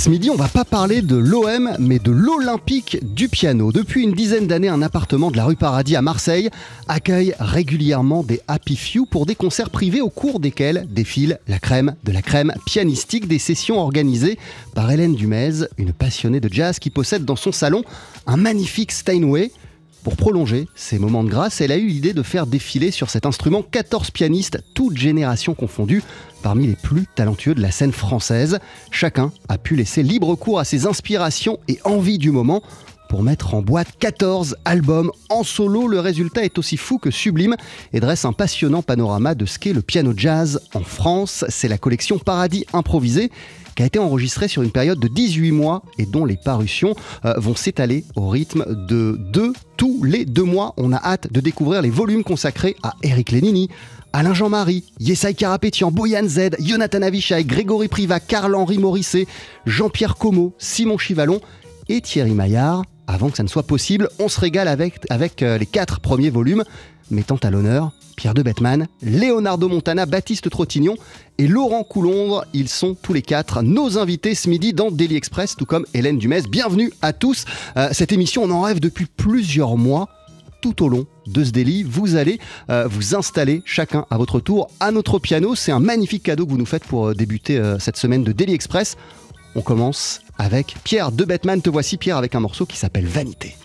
Ce midi, on va pas parler de l'OM, mais de l'Olympique du piano. Depuis une dizaine d'années, un appartement de la rue Paradis à Marseille accueille régulièrement des Happy Few pour des concerts privés au cours desquels défile la crème de la crème pianistique, des sessions organisées par Hélène Dumez, une passionnée de jazz qui possède dans son salon un magnifique Steinway. Pour prolonger ces moments de grâce, elle a eu l'idée de faire défiler sur cet instrument 14 pianistes, toutes générations confondues, parmi les plus talentueux de la scène française. Chacun a pu laisser libre cours à ses inspirations et envies du moment pour mettre en boîte 14 albums en solo. Le résultat est aussi fou que sublime et dresse un passionnant panorama de ce qu'est le piano jazz en France. C'est la collection Paradis improvisé a été enregistrée sur une période de 18 mois et dont les parutions euh, vont s'étaler au rythme de deux tous les deux mois. On a hâte de découvrir les volumes consacrés à Eric Lénini, Alain Jean-Marie, Yesai Karapétian, Boyan Z, Jonathan Avishai, Grégory Priva, Carl-Henri Morisset, Jean-Pierre Como, Simon Chivalon et Thierry Maillard. Avant que ça ne soit possible, on se régale avec, avec euh, les quatre premiers volumes, mettant à l'honneur Pierre de Bettman, Leonardo Montana, Baptiste Trottignon et Laurent Coulombre. Ils sont tous les quatre nos invités ce midi dans Daily Express, tout comme Hélène Dumez. Bienvenue à tous. Euh, cette émission, on en rêve depuis plusieurs mois tout au long de ce délit. Vous allez euh, vous installer chacun à votre tour à notre piano. C'est un magnifique cadeau que vous nous faites pour euh, débuter cette semaine de Daily Express. On commence avec Pierre de Bettman. Te voici Pierre avec un morceau qui s'appelle Vanité.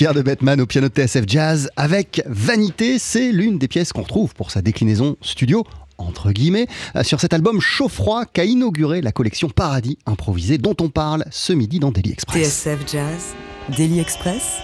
Pierre de Batman au piano de TSF Jazz avec Vanité. C'est l'une des pièces qu'on retrouve pour sa déclinaison studio entre guillemets, euh, sur cet album chaud-froid qu'a inauguré la collection Paradis improvisé dont on parle ce midi dans Daily Express. TSF Jazz, Daily Express,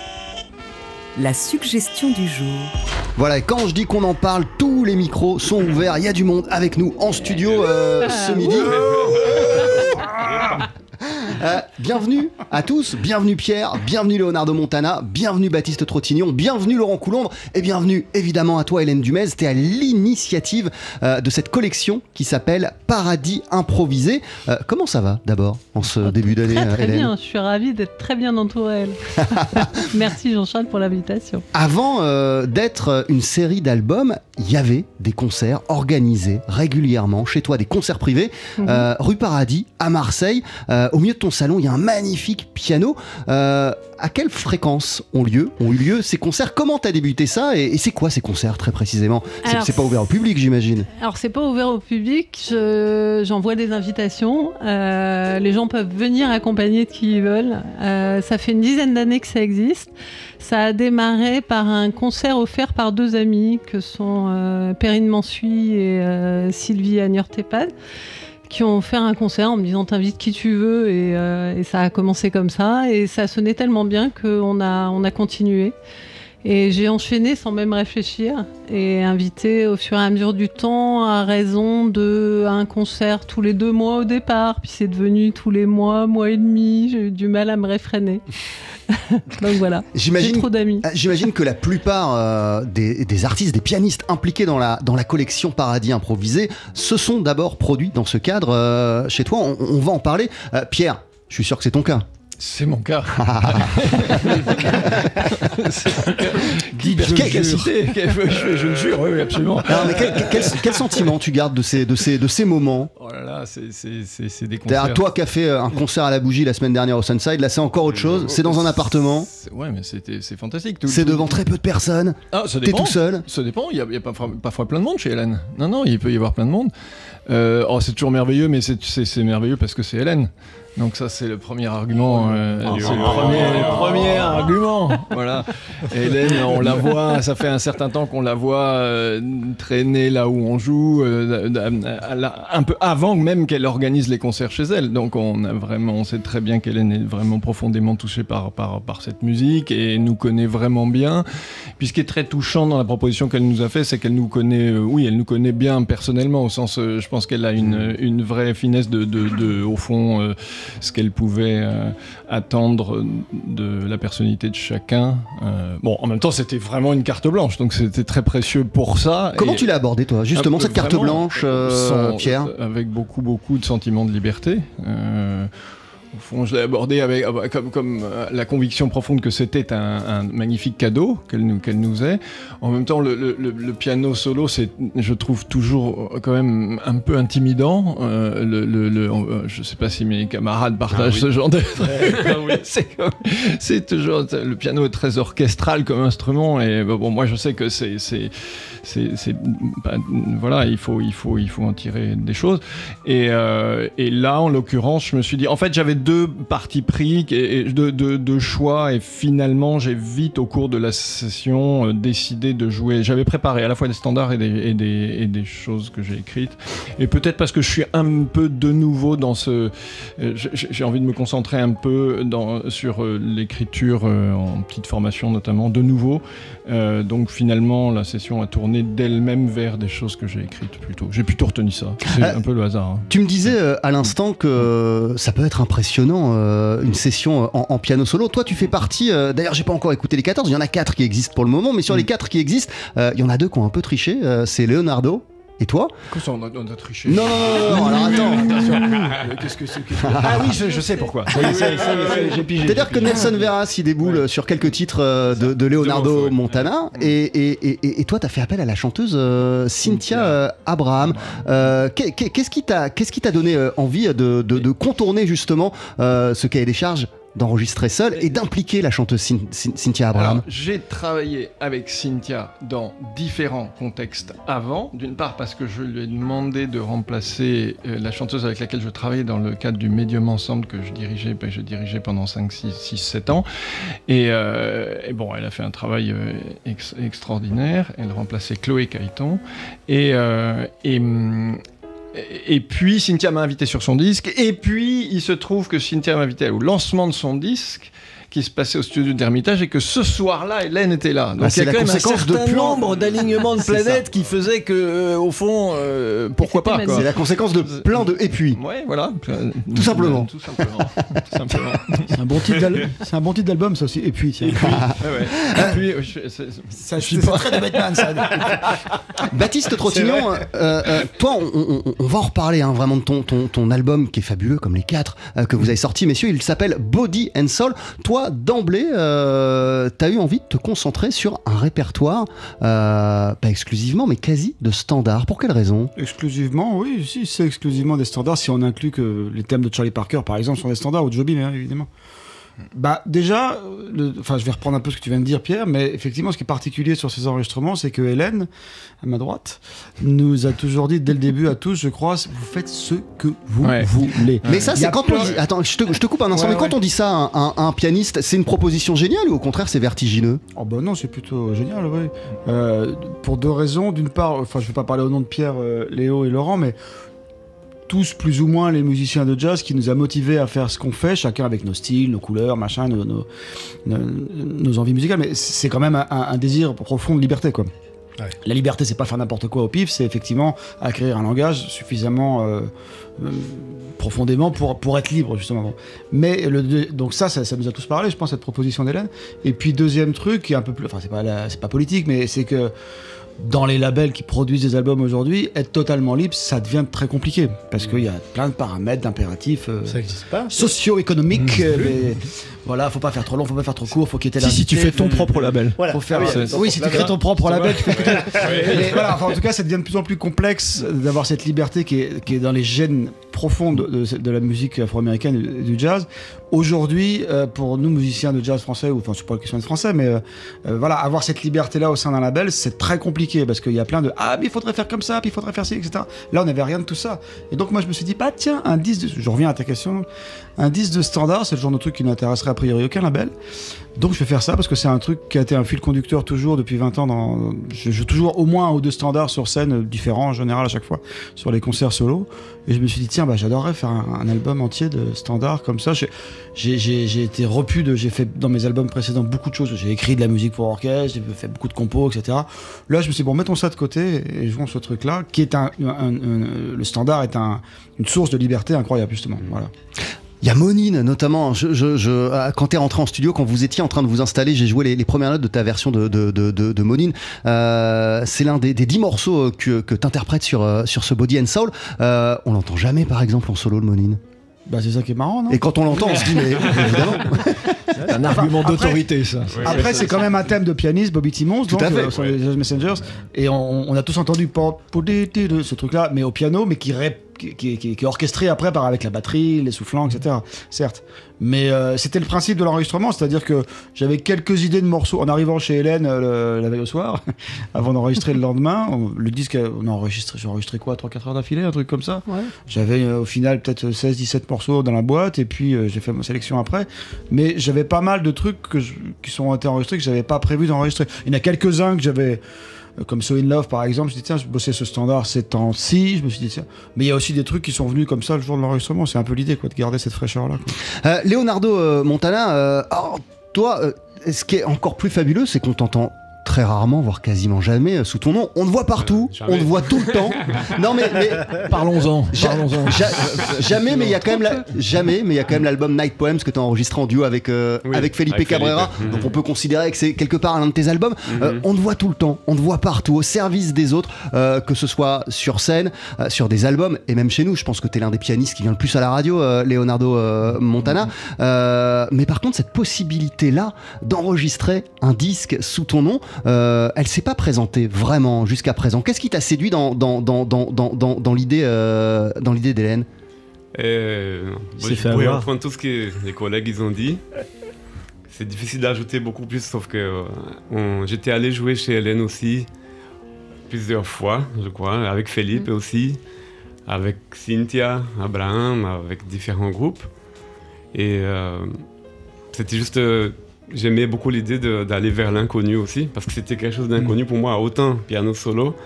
la suggestion du jour. Voilà, et quand je dis qu'on en parle, tous les micros sont ouverts, il y a du monde avec nous en studio euh, ce midi. Euh, bienvenue à tous, bienvenue Pierre, bienvenue Leonardo Montana, bienvenue Baptiste Trottignon, bienvenue Laurent Coulombre et bienvenue évidemment à toi Hélène Dumez. T'es à l'initiative euh, de cette collection qui s'appelle Paradis improvisé. Euh, comment ça va d'abord en ce début d'année Très, très Hélène bien, je suis ravie d'être très bien entourée. Merci Jean-Charles pour l'invitation. Avant d'être une série d'albums, il y avait des concerts organisés régulièrement chez toi, des concerts privés, euh, rue Paradis à Marseille. Au milieu de ton salon, il y a un magnifique piano. Euh, à quelle fréquence ont lieu, ont eu lieu ces concerts? Comment t'as débuté ça Et, et c'est quoi ces concerts très précisément? C'est pas ouvert au public, j'imagine. Alors c'est pas ouvert au public, je- j'envoie des invitations. Euh, les gens peuvent venir accompagner de qui ils veulent. Euh, ça fait une dizaine d'années que ça existe. Ça a démarré par un concert offert par deux amis que sont Perrine Mansuy et Sylvie Agnur-Tepad qui ont fait un concert en me disant t'invites qui tu veux et, euh, ça a commencé comme ça et ça sonnait tellement bien qu'on a, on a continué. Et j'ai enchaîné sans même réfléchir et invité au fur et à mesure du temps à raison de un concert tous les deux mois au départ, puis c'est devenu tous les mois, mois et demi. J'ai eu du mal à me réfréner. Donc voilà. J'ai J'imagine trop d'amis. Ah, J'imagine que la plupart euh, des, des artistes, des pianistes impliqués dans la, dans la collection Paradis improvisé se sont d'abord produits dans ce cadre euh, chez toi. On, on va en parler. Euh, Pierre, je suis sûr que c'est ton cas. C'est mon cas. Quelle- jure. je, le jure, oui, absolument. Mais quel, quel- quel sentiment tu gardes de ces, de ces, de ces moments? Oh là là, c'est- des concerts. toi qui as fait euh, un concert à la bougie la semaine dernière au Sunside, là c'est encore autre chose? C'est dans un appartement, Ouais, mais c'est fantastique. C'est devant très peu de personnes, Ah, ça t'es tout seul? Ça dépend, il y a, y a parfois, parfois plein de monde chez Hélène. Non, non, il peut y avoir plein de monde. Euh, oh, c'est toujours merveilleux, mais c'est merveilleux parce que c'est Hélène. Donc ça, c'est le premier argument. euh, c'est le premier, le premier argument. Voilà. Hélène, on la voit, ça fait un certain temps qu'on la voit euh, traîner là où on joue, euh, la- un peu avant même qu'elle organise les concerts chez elle. Donc on a vraiment, on sait très bien qu'Hélène est vraiment profondément touchée par, par, par cette musique et nous connaît vraiment bien. Puis ce qui est très touchant dans la proposition qu'elle nous a fait, c'est qu'elle nous connaît, euh, oui, elle nous connaît bien personnellement, au sens, euh, je pense qu'elle a une, une vraie finesse de, de, de, au fond, euh, ce qu'elle pouvait euh, attendre de la personnalité de chacun. Euh, bon, en même temps, c'était vraiment une carte blanche, donc c'était très précieux pour ça. Comment tu l'as abordé toi, justement, cette carte blanche, euh, sans- Pierre? Avec beaucoup, beaucoup de sentiments de liberté. Au fond, je l'ai abordé avec, ah bah, comme, comme euh, la conviction profonde que c'était un, un magnifique cadeau qu'elle nous, qu'elle nous est. En même temps, le, le- le- le piano solo, c'est, je trouve toujours euh, quand même un peu intimidant. Euh, le, euh, je sais pas si mes camarades partagent ce genre de. c'est, comme- c'est toujours le piano est très orchestral comme instrument et bah, bon, moi je sais que c'est, c'est, c'est, c'est- bah, voilà, il faut, il faut, il faut en tirer des choses. Et, euh, et là, en l'occurrence, je me suis dit, en fait, j'avais deux partis pris, deux, deux- deux choix, et finalement, j'ai vite, au cours de la session, euh, décidé de jouer. J'avais préparé à la fois des standards et des, choses que j'ai écrites. Et peut-être parce que je suis un peu de nouveau dans ce. euh, j'ai- envie de me concentrer un peu sur euh, l'écriture en petite formation, notamment, de nouveau. Euh, donc finalement, la session a tourné d'elle-même vers des choses que j'ai écrites plutôt. J'ai plutôt retenu ça. C'est Euh, un peu le hasard. hein. Tu me disais euh, à l'instant que ça peut être impressionnant euh, une session en, en piano solo. Toi, tu fais partie. D'ailleurs, j'ai pas encore écouté les 14. Il y en a 4 qui existent pour le moment, mais sur Mm. les 4 qui existent, il y en a deux qui ont un peu triché. c'est Leonardo et toi. Comme ça, on a, on a triché. Non, non, non, non, non, alors attends. Qu'est-ce que c'est que- Ah oui, je, je sais pourquoi. J'ai pigé. C'est-à-dire que. Nelson Veras il déboule sur quelques titres euh, de, de Leonardo morceaux, ouais. Montana Mm. et, et, et, et- toi tu as fait appel à la chanteuse euh, Cynthia euh, Abraham. Euh, qu'est- qu'est- Qu'est-ce qui t'a t'a donné euh, envie de, de, de contourner justement ce cahier des charges? D'enregistrer seul et d'impliquer la chanteuse Cyn- Cyn- Cynthia Abraham j'ai travaillé avec Cynthia dans différents contextes avant. D'une part parce que je lui ai demandé de remplacer euh, la chanteuse avec laquelle je travaillais dans le cadre du Medium Ensemble que je dirigeais, ben, je dirigeais pendant 5, 6, 6 7 ans. Et, euh, et bon, elle a fait un travail euh, ex- extraordinaire. Elle remplaçait Chloé Caïton. Et, hum, et puis Cynthia m'a invité sur son disque. Et puis il se trouve que Cynthia m'a invité au lancement de son disque qui se passait au studio d'Hermitage et que ce soir-là, Hélène était là. Donc Bah, c'est il y a la quand même un conséquence de certain plan. nombre d'alignements de planètes qui faisaient que, euh, au fond, euh, pourquoi pas. C'est la conséquence de plein de et puis. Ouais, voilà. Tout simplement. Tout simplement. C'est un bon titre bon d'album, ça aussi. Et puis, tiens. Ouais. Et puis, je- c'est- Ça, je suis c'est pas- très de Batman, ça. Baptiste Trottignon, euh, euh, toi, on, on- on va en reparler hein, vraiment de ton, ton, ton album qui est fabuleux, comme les quatre euh, que vous avez sortis, messieurs. Il s'appelle Body and Soul. Toi, d'emblée, euh, t'as eu envie de te concentrer sur un répertoire, euh, pas exclusivement, mais quasi de standard. Pour quelle raison? Exclusivement, oui, si, c'est exclusivement des standards. Si on inclut que les thèmes de Charlie Parker, par exemple, sont des standards, ou de Jobim, hein, évidemment. Bah, déjà, le- enfin, je vais reprendre un peu ce que tu viens de dire, Pierre, mais effectivement, ce qui est particulier sur ces enregistrements, c'est que Hélène, à ma droite, nous a toujours dit dès le début à tous, je crois, vous faites ce que vous Ouais. voulez. Mais ça, c'est a quand on dit. Attends, je te, je te coupe un instant, Ouais, mais quand ouais. on dit ça à un, à un pianiste, c'est une proposition géniale ou au contraire, c'est vertigineux? Oh bah non, c'est plutôt génial, oui. Euh, pour deux raisons. D'une part, enfin, je vais pas parler au nom de Pierre, euh, Léo et Laurent, mais tous plus ou moins les musiciens de jazz qui nous a motivés à faire ce qu'on fait, chacun avec nos styles, nos couleurs, machin, nos, nos, nos- nos envies musicales. Mais c'est quand même un, un désir profond de liberté, quoi. La liberté, c'est pas faire n'importe quoi au pif, c'est effectivement acquérir un langage suffisamment euh, euh, profondément pour, pour être libre, justement. Mais le, donc ça, ça, ça nous a tous parlé, je pense, cette proposition d'Hélène. Et puis deuxième truc, qui est un peu plus, enfin c'est pas la- pas politique, mais c'est que dans les labels qui produisent des albums aujourd'hui, être totalement libre, ça devient très compliqué parce qu'il y a plein de paramètres, d'impératifs euh, socio-économiques. euh, mais voilà, faut pas faire trop long, faut pas faire trop court, faut qu'il y ait tel Si, si tu fais ton propre label. Voilà. faut faire. Ah oui, oui, oui, si tu crées ton propre label, tu fais peut-être- Mais voilà, enfin, en tout cas, ça devient de plus en plus complexe d'avoir cette liberté qui est, qui est dans les gènes profonds de, de- de la musique afro-américaine et du jazz. Aujourd'hui, euh, pour nous musiciens de jazz français, ou enfin, c'est pas une question de français, mais euh, euh, voilà, avoir cette liberté-là au sein d'un label, c'est très compliqué parce qu'il y a plein de ah, mais il faudrait faire comme ça, puis il faudrait faire ci, etc. Là, on n'avait rien de tout ça. Et donc, moi, je me suis dit, bah tiens, un disque, de... je reviens à ta question, un disque de standard, c'est le genre de truc qui n'intéresserait a priori aucun label. Donc je vais faire ça parce que c'est un truc qui a été un fil conducteur toujours depuis 20 ans. Je joue toujours au moins un ou deux standards sur scène différents en général à chaque fois sur les concerts solo. Et je me suis dit tiens bah j'adorerais faire un, album entier de standards comme ça. J'ai- été repu de j'ai fait dans mes albums précédents beaucoup de choses. J'ai écrit de la musique pour orchestre, j'ai fait beaucoup de compos etc. Là je me suis dit bon mettons ça de côté et jouons ce truc là qui est un, le standard est un, une source de liberté incroyable justement. Voilà. Il y a Monine notamment. Je, je, je, euh, quand t'es rentré en studio, quand vous étiez en train de vous installer, j'ai joué les, les premières notes de ta version de, de, de, de, de Monine. Euh, c'est l'un des, des dix morceaux euh, que, que t'interprètes sur, euh, sur ce Body and Soul. Euh, on l'entend jamais, par exemple, en solo le Monine. Bah c'est ça qui est marrant non? Et quand on l'entend, on se dit mais évidemment. C'est un argument d'autorité, ça. Après, c'est quand même un thème de pianiste, Bobby Timmons, Tout donc, à fait. euh, sur les Jazz Messengers. Et on, on a tous entendu ce truc-là, mais au piano, mais qui, rép- qui, qui- qui- qui est orchestré après par avec la batterie, les soufflants, etc. Certes. Mais euh, c'était le principe de l'enregistrement, c'est-à-dire que j'avais quelques idées de morceaux en arrivant chez Hélène euh, le- la veille au soir, avant d'enregistrer le lendemain. On- le disque, euh, on a enregistré, j'ai enregistré quoi, 3-4 heures d'affilée, un truc comme ça. Ouais. J'avais euh, au final peut-être 16-17 morceaux dans la boîte et puis j'ai fait ma sélection après. Mais j'avais pas mal de trucs que je- qui sont été enregistrés que j'avais pas prévu d'enregistrer. Il y en a quelques-uns que j'avais, comme So In Love par exemple, je dit tiens, je bossais ce standard ces temps-ci. Je me suis dit tiens. Mais il y a aussi des trucs qui sont venus comme ça le jour de l'enregistrement. C'est un peu l'idée quoi, de garder cette fraîcheur-là. Euh, Leonardo euh, Montana, euh, alors, toi, euh, ce qui est encore plus fabuleux, c'est qu'on t'entend très rarement, voire quasiment jamais, euh, sous ton nom. On te voit partout, jamais. on te voit tout le temps. Non mais, mais Parlons-en. Ja- Parlons-en. ja- jamais, mais il y a quand même la- jamais, mais il y a quand même l'album Night Poems que tu as enregistré en duo avec euh, Oui, avec Felipe avec Cabrera. Felipe. Donc on peut considérer que c'est quelque part l'un de tes albums. Euh, on te voit tout le temps, on te voit partout, au service des autres, euh, que ce soit sur scène, euh, sur des albums et même chez nous. Je pense que tu es l'un des pianistes qui vient le plus à la radio, euh, Leonardo euh, Montana. Euh, mais par contre, cette possibilité là d'enregistrer un disque sous ton nom, euh, elle s'est pas présentée vraiment jusqu'à présent. Qu'est-ce qui t'a séduit dans dans dans dans dans, dans, dans l'idée euh, dans l'idée d'Hélène? Et, bon, je pourrais reprendre tout ce que les collègues ils ont dit. C'est difficile d'ajouter beaucoup plus, sauf que euh, on- j'étais allé jouer chez Hélène aussi plusieurs fois, je crois, avec Philippe aussi, avec Cynthia, Abraham, avec différents groupes. Et euh, c'était juste. J'aimais beaucoup l'idée d'aller vers l'inconnu aussi, parce que c'était quelque chose d'inconnu pour moi, autant piano solo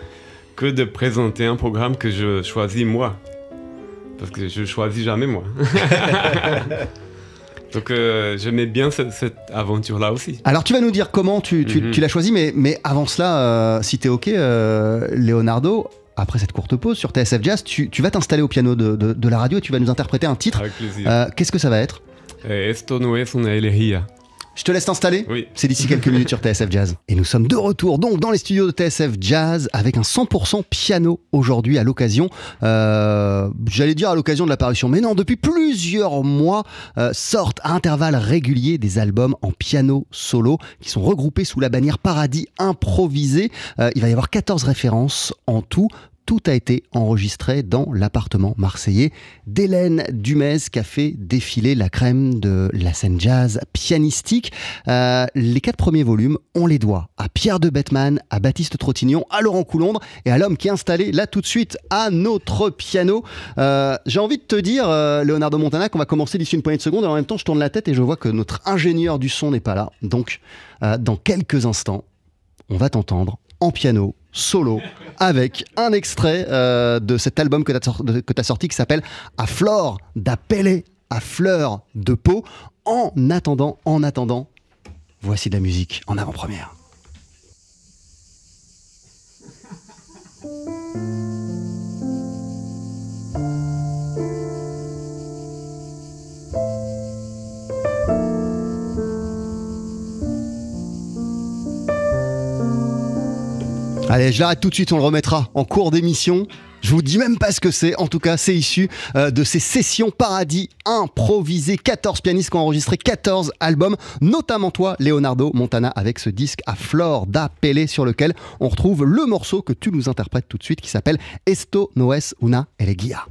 que de présenter un programme que je choisis moi. Parce que je choisis jamais moi. Donc euh, j'aimais bien cette, cette aventure-là aussi. Alors tu vas nous dire comment tu, tu- Mhm. tu l'as choisi, mais, mais avant cela, euh, si t'es ok, euh, Leonardo, après cette courte pause sur TSF Jazz, tu, tu vas t'installer au piano de, de- de la radio et tu vas nous interpréter un titre. Avec plaisir. Euh, Qu'est-ce que ça va être? Esto no es una elegia. Je te laisse t'installer Oui. C'est d'ici quelques minutes sur TSF Jazz. Et nous sommes de retour donc dans les studios de TSF Jazz avec un 100% piano aujourd'hui à l'occasion, euh, j'allais dire à l'occasion de l'apparition, mais non, depuis plusieurs mois euh, sortent à intervalles réguliers des albums en piano solo qui sont regroupés sous la bannière Paradis improvisé. Euh, il va y avoir 14 références en tout. Tout a été enregistré dans l'appartement marseillais d'Hélène Dumez qui a fait défiler la crème de la scène jazz pianistique. Euh, les quatre premiers volumes, on les doit à Pierre de Bettman, à Baptiste Trottignon, à Laurent Coulondre et à l'homme qui est installé là tout de suite à notre piano. Euh, J'ai envie de te dire, euh, Leonardo Montana, qu'on va commencer d'ici une poignée de secondes et en même temps je tourne la tête et je vois que notre ingénieur du son n'est pas là. Donc, euh, dans quelques instants, on va t'entendre en piano, solo, avec un extrait euh, de cet album que tu as, sorti qui s'appelle À flore d'appelé à fleur de peau. En attendant, en attendant, voici de la musique en avant-première. Allez, je l'arrête tout de suite, on le remettra en cours d'émission. Je vous dis même pas ce que c'est. En tout cas, c'est issu euh, de ces sessions paradis improvisées. 14 pianistes qui ont enregistré 14 albums, notamment toi, Leonardo Montana, avec ce disque à flore da Pele sur lequel on retrouve le morceau que tu nous interprètes tout de suite qui s'appelle Esto no es una elegia.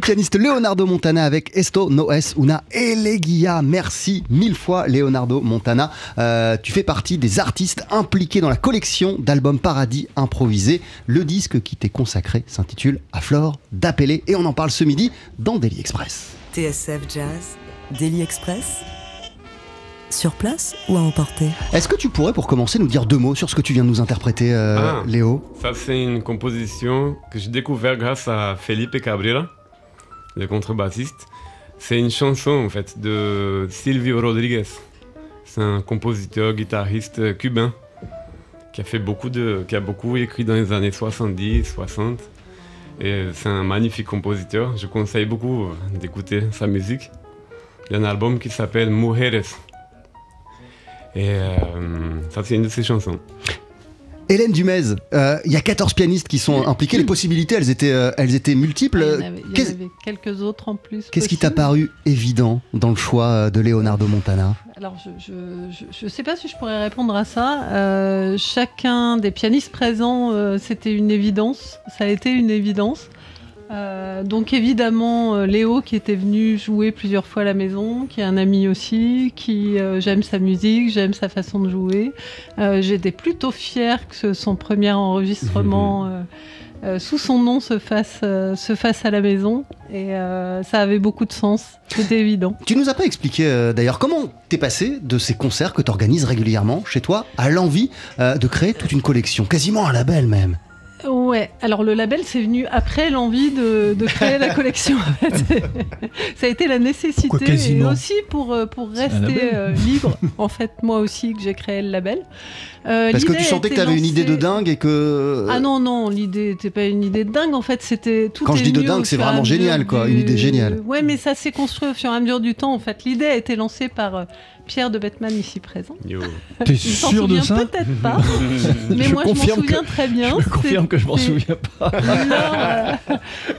Pianiste Leonardo Montana avec Esto No Es Una Elegia. Merci mille fois Leonardo Montana. Euh, tu fais partie des artistes impliqués dans la collection d'albums Paradis improvisés. Le disque qui t'est consacré s'intitule À Flore d'appeler et on en parle ce midi dans Daily Express. TSF Jazz, Daily Express. Sur place ou à emporter? Est-ce que tu pourrais pour commencer nous dire deux mots sur ce que tu viens de nous interpréter euh, Ah. Léo? Ça, c'est une composition que j'ai découvert grâce à Felipe Cabrera, le contrebassiste. C'est une chanson en fait de Silvio Rodriguez. C'est un compositeur, guitariste cubain qui a beaucoup écrit dans les années 70, 60. Et c'est un magnifique compositeur. Je conseille beaucoup d'écouter sa musique. Il y a un album qui s'appelle Mujeres. Et euh, ça, c'est une de ses chansons. Hélène Dumez, euh, il y a 14 pianistes qui sont impliqués. Les possibilités, elles étaient, euh, elles étaient multiples. Il y en avait, il y en avait quelques autres en plus. Qu'est-ce qui t'a paru évident dans le choix euh, de Leonardo Montana? Alors, je ne sais pas si je pourrais répondre à ça. Euh, chacun des pianistes présents, c'était une évidence. Ça a été une évidence. Euh, donc évidemment, euh, Léo qui était venu jouer plusieurs fois à la maison, qui est un ami aussi, qui euh, j'aime sa musique, j'aime sa façon de jouer. Euh, J'étais plutôt fière que son premier enregistrement sous son nom se fasse, se fasse à la maison. Et ça avait beaucoup de sens, c'était évident. Tu nous as pas expliqué d'ailleurs comment t'es passé de ces concerts que t'organises régulièrement chez toi à l'envie de créer toute une collection, quasiment un label même. Ouais, alors le label c'est venu après l'envie de, de créer la collection. En fait. Ça a été la nécessité Pourquoi et aussi pour, euh, pour rester label. euh, libre. En fait, moi aussi que j'ai créé le label. Euh, Parce que tu sentais que été t'avais une idée de dingue et que. Ah non, non, l'idée n'était pas une idée de dingue. En fait, c'était tout. Quand est je dis de dingue, au c'est fur et à vraiment mesure génial, quoi, du- une idée géniale. Ouais, mais ça s'est construit au fur et à mesure du temps. En fait, l'idée a été lancée par euh, Pierre de Bettman ici présent. Yo. T'es sûr de ça peut-être pas, mais Je moi je m'en souviens que- très bien. Je me confirme que je m'en C'était- souviens pas. Non, euh,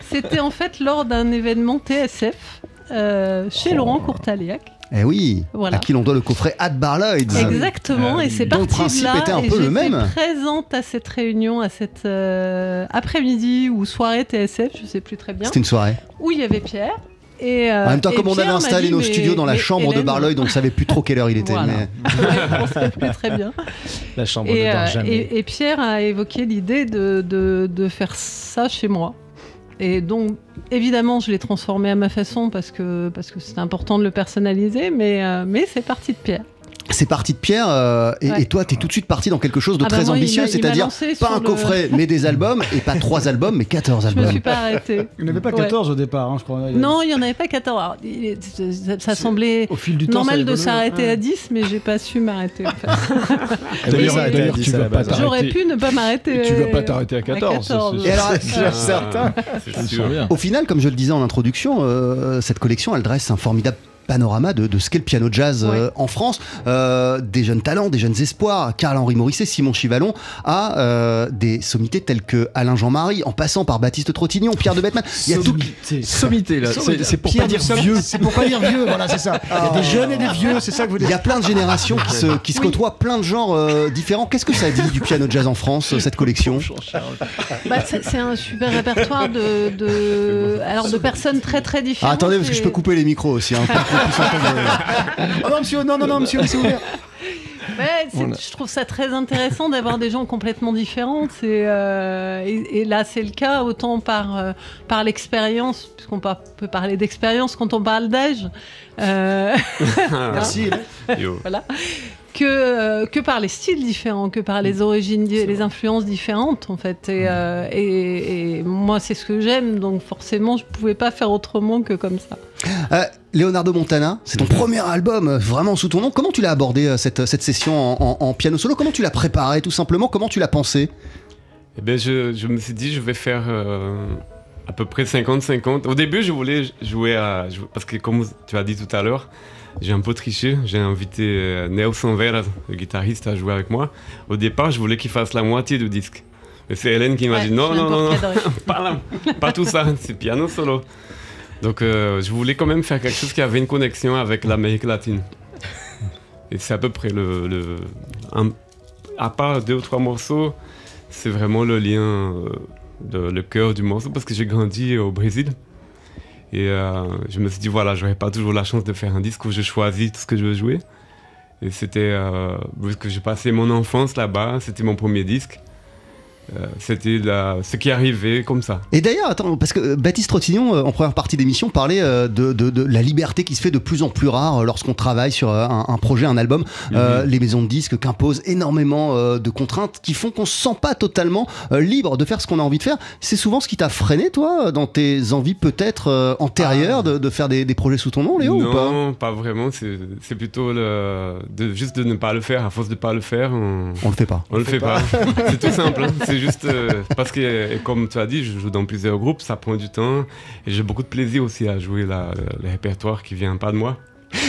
C'était en fait lors d'un événement TSF euh, chez Laurent Courtaliac. Eh oui, Voilà. à qui l'on doit le coffret Ad Barloids. Exactement, et c'est Dont le parti principe de là. était un et peu le j'étais même. présente à cette réunion, à cette euh, après-midi ou soirée TSF, je sais plus très bien, C'était une soirée. où il y avait Pierre. Et, euh, en même temps, comme on Pierre avait installé dit, nos mais- studios dans la chambre de Hélène- Barloyd, on ne savait plus trop quelle heure il était. Voilà. mais- Ouais, on savait plus très bien. La chambre Et, ne dort euh, jamais. et- et Pierre a évoqué l'idée de, de- de faire ça chez moi. Et donc, évidemment, je l'ai transformé à ma façon parce que parce que c'est important de le personnaliser, mais, euh, mais c'est parti de Pierre. C'est parti de Pierre, euh, et, Ouais. et toi, tu es tout de suite parti dans quelque chose de Ah bah très moi, ambitieux, c'est-à-dire pas un le- coffret, mais des albums, et pas trois albums, mais 14 Je me albums. suis pas arrêtée. Il n'y en avait pas Ouais. 14 au départ, hein, je crois. Il y a- Non, il n'y en avait pas 14. Alors, il est- ça, ça semblait Au fil du temps, normal de s'arrêter Ouais. à 10, mais j'ai pas su m'arrêter. en fait. D'ailleurs, tu vas pas J'aurais t'arrêter. pu ne pas m'arrêter. Tu vas pas t'arrêter à 14. ça, 14. c'est- Et alors, c'est Ah. certain. C'est souviens. Au final, comme je le disais en introduction, euh, cette collection, elle dresse un formidable panorama de, de ce qu'est le piano jazz euh, en France, Euh, des jeunes talents, des jeunes espoirs, Carl-Henri Morisset, Simon Chivalon, à euh, des sommités telles que Alain Jean-Marie, en passant par Baptiste Trottignon, Pierre de Bettman. Il y a tout. Sommité. Là. C'est pour Pierre pas dire vieux. C'est pour pas dire vieux, voilà, c'est ça. Il y a des jeunes et des vieux, c'est ça que vous Il dites. y a plein de générations qui se, qui se côtoient, plein de genres euh, différents. Qu'est-ce que ça dit du piano jazz en France, cette collection? Bah, c'est un super répertoire de, de, alors de personnes très très ah, différentes. Attendez, parce que je peux couper les micros aussi. Hein, Oh non, monsieur, non, non, non, monsieur, c'est ouvert. Ouais, c'est- Voilà. je trouve ça très intéressant d'avoir des gens complètement différents. Euh, et, et là, c'est le cas autant par, euh, par l'expérience, puisqu'on par- peut parler d'expérience quand on parle d'âge, euh, Merci. Voilà, que, euh, que par les styles différents, que par les origines, di- les influences différentes, en fait. Et, euh, et- et moi, c'est ce que j'aime, donc forcément, je pouvais pas faire autrement que comme ça. Euh, Leonardo Montana, c'est ton premier album euh, vraiment sous ton nom. Comment tu l'as abordé euh, cette, cette session en, en- en piano solo? Comment tu l'as préparé tout simplement? Comment tu l'as pensé? Eh ben, je, je me suis dit, je vais faire euh, à peu près 50-50. Au début, je voulais jouer à. parce que, comme tu as dit tout à l'heure, j'ai un peu triché. J'ai invité euh, Nelson Vera, le guitariste, à jouer avec moi. Au départ, je voulais qu'il fasse la moitié du disque. Et c'est Hélène qui m'a Ouais, dit non, non, non, pas, pas tout ça, c'est piano solo. Donc, euh, je voulais quand même faire quelque chose qui avait une connexion avec l'Amérique latine. Et c'est à peu près le. un- à part deux ou trois morceaux, c'est vraiment le lien, euh, le cœur du morceau, parce que j'ai grandi au Brésil. Et euh, je me suis dit, voilà, j'aurais pas toujours la chance de faire un disque où je choisis tout ce que je veux jouer. Et c'était, vu que j'ai passé mon enfance là-bas, c'était mon premier disque. Euh, c'était la- ce qui arrivait comme ça. Et d'ailleurs, attends, parce que euh, Baptiste Trottignon, euh, en première partie d'émission, parlait de, de- de la liberté qui se fait de plus en plus rare lorsqu'on travaille sur un, un projet, un album. Euh, Les maisons de disques qu'imposent énormément de contraintes qui font qu'on se sent pas totalement libre de faire ce qu'on a envie de faire. C'est souvent ce qui t'a freiné, toi, dans tes envies peut-être antérieures de, de faire des, des projets sous ton nom, Léo, ou pas non, pas, vraiment. C'est c'est plutôt le, de, juste de ne pas le faire. À force de ne pas le faire, on, On le fait pas. on le fait pas. c'est tout simple. hein. Juste euh, parce que, et comme tu as dit, je joue dans plusieurs groupes, ça prend du temps. Et j'ai beaucoup de plaisir aussi à jouer la- le répertoire qui vient pas de moi.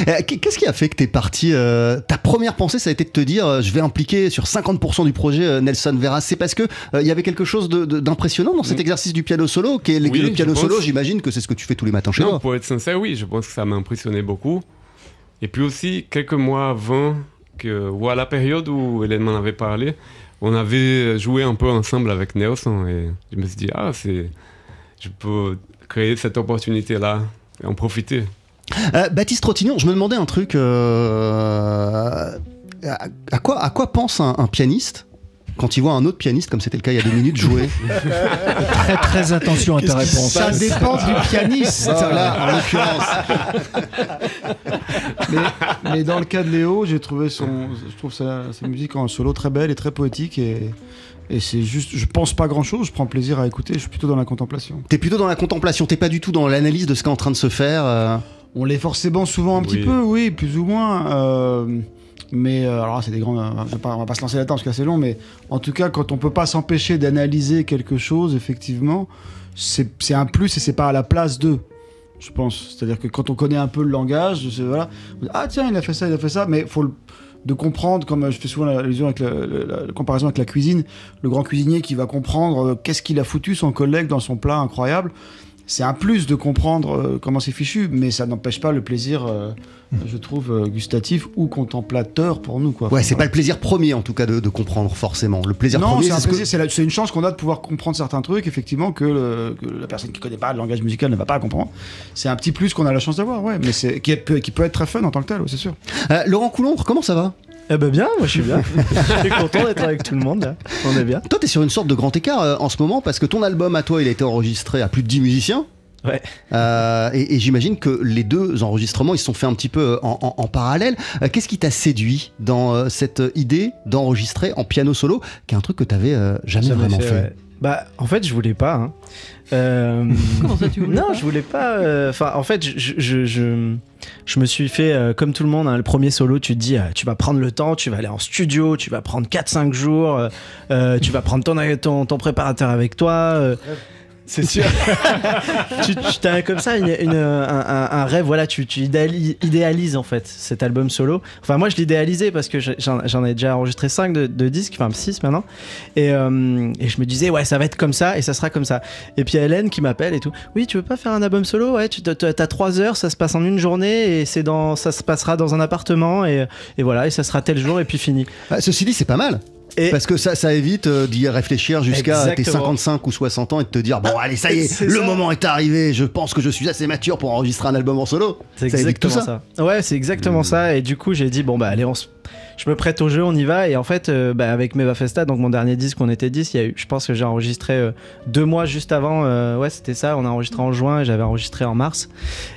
Euh, Qu'est-ce qui a fait que t'es parti euh, Ta première pensée, ça a été de te dire, euh, je vais impliquer sur 50% du projet euh, Nelson Veras. C'est parce que euh, il y avait quelque chose d'impressionnant dans cet exercice du piano solo, qui est le- Mm. Oui, le je piano pense. solo. J'imagine que c'est ce que tu fais tous les matins chez Non, toi. pour être sincère, oui, je pense que ça m'a impressionné beaucoup. Et puis aussi, quelques mois avant, que, ou à la période où Hélène m'en avait parlé, on avait joué un peu ensemble avec Nelson et je me suis dit, ah, c'est, je peux créer cette opportunité-là et en profiter. Euh, Baptiste Trottignon, je me demandais un truc. euh, à, quoi, à quoi pense un pianiste quand il voit un autre pianiste, comme c'était le cas il y a deux minutes, jouer Très très attention à ta réponse. Ça dépend du pianiste. Là, en l'occurrence. mais, mais dans le cas de Léo, j'ai trouvé son, je trouve sa, sa musique en solo très belle et très poétique et, et c'est juste, je pense pas grand chose, je prends plaisir à écouter, je suis plutôt dans la contemplation. T'es plutôt dans la contemplation, t'es pas du tout dans l'analyse de ce qui est en train de se faire. euh. On l'est forcément souvent un petit peu, oui, plus ou moins. euh, mais euh, alors c'est des grands. euh, on va pas se lancer là-dedans parce que c'est long, mais en tout cas, quand on peut pas s'empêcher d'analyser quelque chose, effectivement, c'est un plus et c'est pas à la place d'eux. Je pense. C'est-à-dire que quand on connaît un peu le langage, voilà, dit, ah tiens, il a fait ça, il a fait ça, mais faut de comprendre, comme je fais souvent l'allusion avec la, comparaison avec la cuisine, le grand cuisinier qui va comprendre euh, qu'est-ce qu'il a foutu son collègue dans son plat incroyable. C'est un plus de comprendre euh, comment c'est fichu, mais ça n'empêche pas le plaisir, euh, je trouve, euh, gustatif ou contemplateur pour nous. Quoi. Ouais, c'est pas le plaisir premier en tout cas de, de comprendre forcément. Le plaisir non, premier, c'est un ce que- une chance qu'on a de pouvoir comprendre certains trucs, effectivement, que, le- que la personne qui connaît pas le langage musical ne va pas comprendre. C'est un petit plus qu'on a la chance d'avoir, ouais, mais c'est qui, est- qui peut être très fun en tant que tel, ouais, c'est sûr. Euh, Laurent Coulombre, comment ça va? Eh ben bien, moi je suis bien. je suis content d'être avec tout le monde là. On est bien. Toi, t'es sur une sorte de grand écart euh, en ce moment parce que ton album à toi, il a été enregistré à plus de 10 musiciens. Ouais. Euh, et et j'imagine que les deux enregistrements, ils se sont faits un petit peu euh, en, en- en parallèle. Euh, Qu'est-ce qui t'a séduit dans cette idée d'enregistrer en piano solo, qui est un truc que t'avais jamais, vraiment fait, ouais. Bah, en fait, je voulais pas. hein. Euh, Comment ça, tu voulais Non, pas je voulais pas. euh, Enfin, en fait, je, je, je, je me suis fait euh, comme tout le monde. hein, le premier solo, tu te dis, euh, tu vas prendre le temps, tu vas aller en studio, tu vas prendre 4-5 jours, tu vas prendre ton, ton, ton préparateur avec toi. C'est sûr. tu tu as comme ça une- une- un, un- un rêve, voilà, tu, tu idéalises, en fait cet album solo. Enfin, moi je l'idéalisais parce que j'en ai déjà enregistré 5 de, de disques, enfin 6 maintenant. Et, euh, et je me disais, ouais, ça va être comme ça et ça sera comme ça. Et puis il y a Hélène qui m'appelle et tout. Oui, tu veux pas faire un album solo? Ouais, tu as 3 heures, ça se passe en une journée et c'est dans, ça se passera dans un appartement et, et voilà, et ça sera tel jour et puis fini. Ah, ceci dit, c'est pas mal. Et- Parce que ça, ça évite euh, d'y réfléchir jusqu'à tes Exactement. 55 ou 60 ans et de te dire bon allez ça y est, le ça. moment est arrivé, je pense que je suis assez mature pour enregistrer un album en solo. C'est tout exactement ça. ça. Ouais, c'est exactement ça. Et du coup, j'ai dit, bon, bah, allez, on se- je me prête au jeu, on y va. Et en fait, euh, bah, avec Meva Festa, donc mon dernier disque, on était 10, il y a eu, je pense que j'ai enregistré euh, deux mois juste avant. euh, ouais, c'était ça. On a enregistré en juin et j'avais enregistré en mars.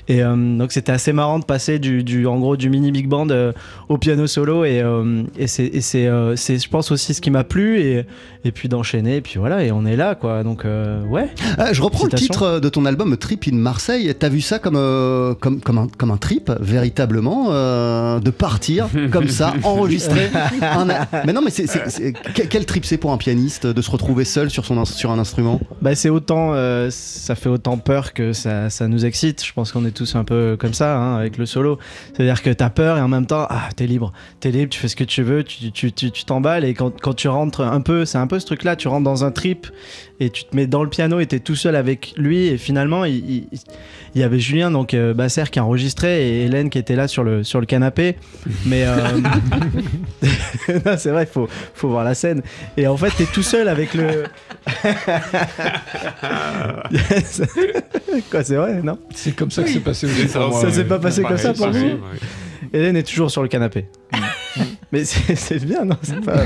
Et euh, donc, c'était assez marrant de passer du, du- en gros, du mini big band euh, au piano solo. Et, euh, et c'est, et c'est, euh, c'est, je pense aussi ce qui m'a plu. Et, et puis d'enchaîner. Et puis voilà, et on est là, quoi. Donc, euh, ouais. Ah, je reprends le titre de ton album Trip in Marseille. T'as vu ça comme, euh, comme, comme, un, comme un trip, véritablement, euh, de partir comme ça, enregistrer un. a- Mais non, mais c'est, c'est- c'est- quel, trip c'est pour un pianiste de se retrouver seul sur, son, sur un instrument? Bah c'est autant, euh, ça fait autant peur que ça, ça nous excite. Je pense qu'on est tous un peu comme ça hein, avec le solo. C'est-à-dire que t'as peur et en même temps, ah t'es libre, t'es libre, tu fais ce que tu veux, tu tu tu tu t'emballes et quand, quand tu rentres un peu, c'est un peu ce truc-là, tu rentres dans un trip et tu te mets dans le piano et t'es tout seul avec lui et finalement il, il- il y avait Julien donc euh, Basser qui a enregistré et Hélène qui était là sur le sur le canapé. Mais euh, non, c'est vrai, il faut, faut voir la scène. Et en fait, t'es tout seul avec le. Yes. Quoi, c'est vrai, non? C'est comme ça que c'est passé aussi Ça, ça ouais. s'est pas passé comme ça pour vous. Hélène est toujours sur le canapé. Mais c'est c'est bien, non? C'est pas.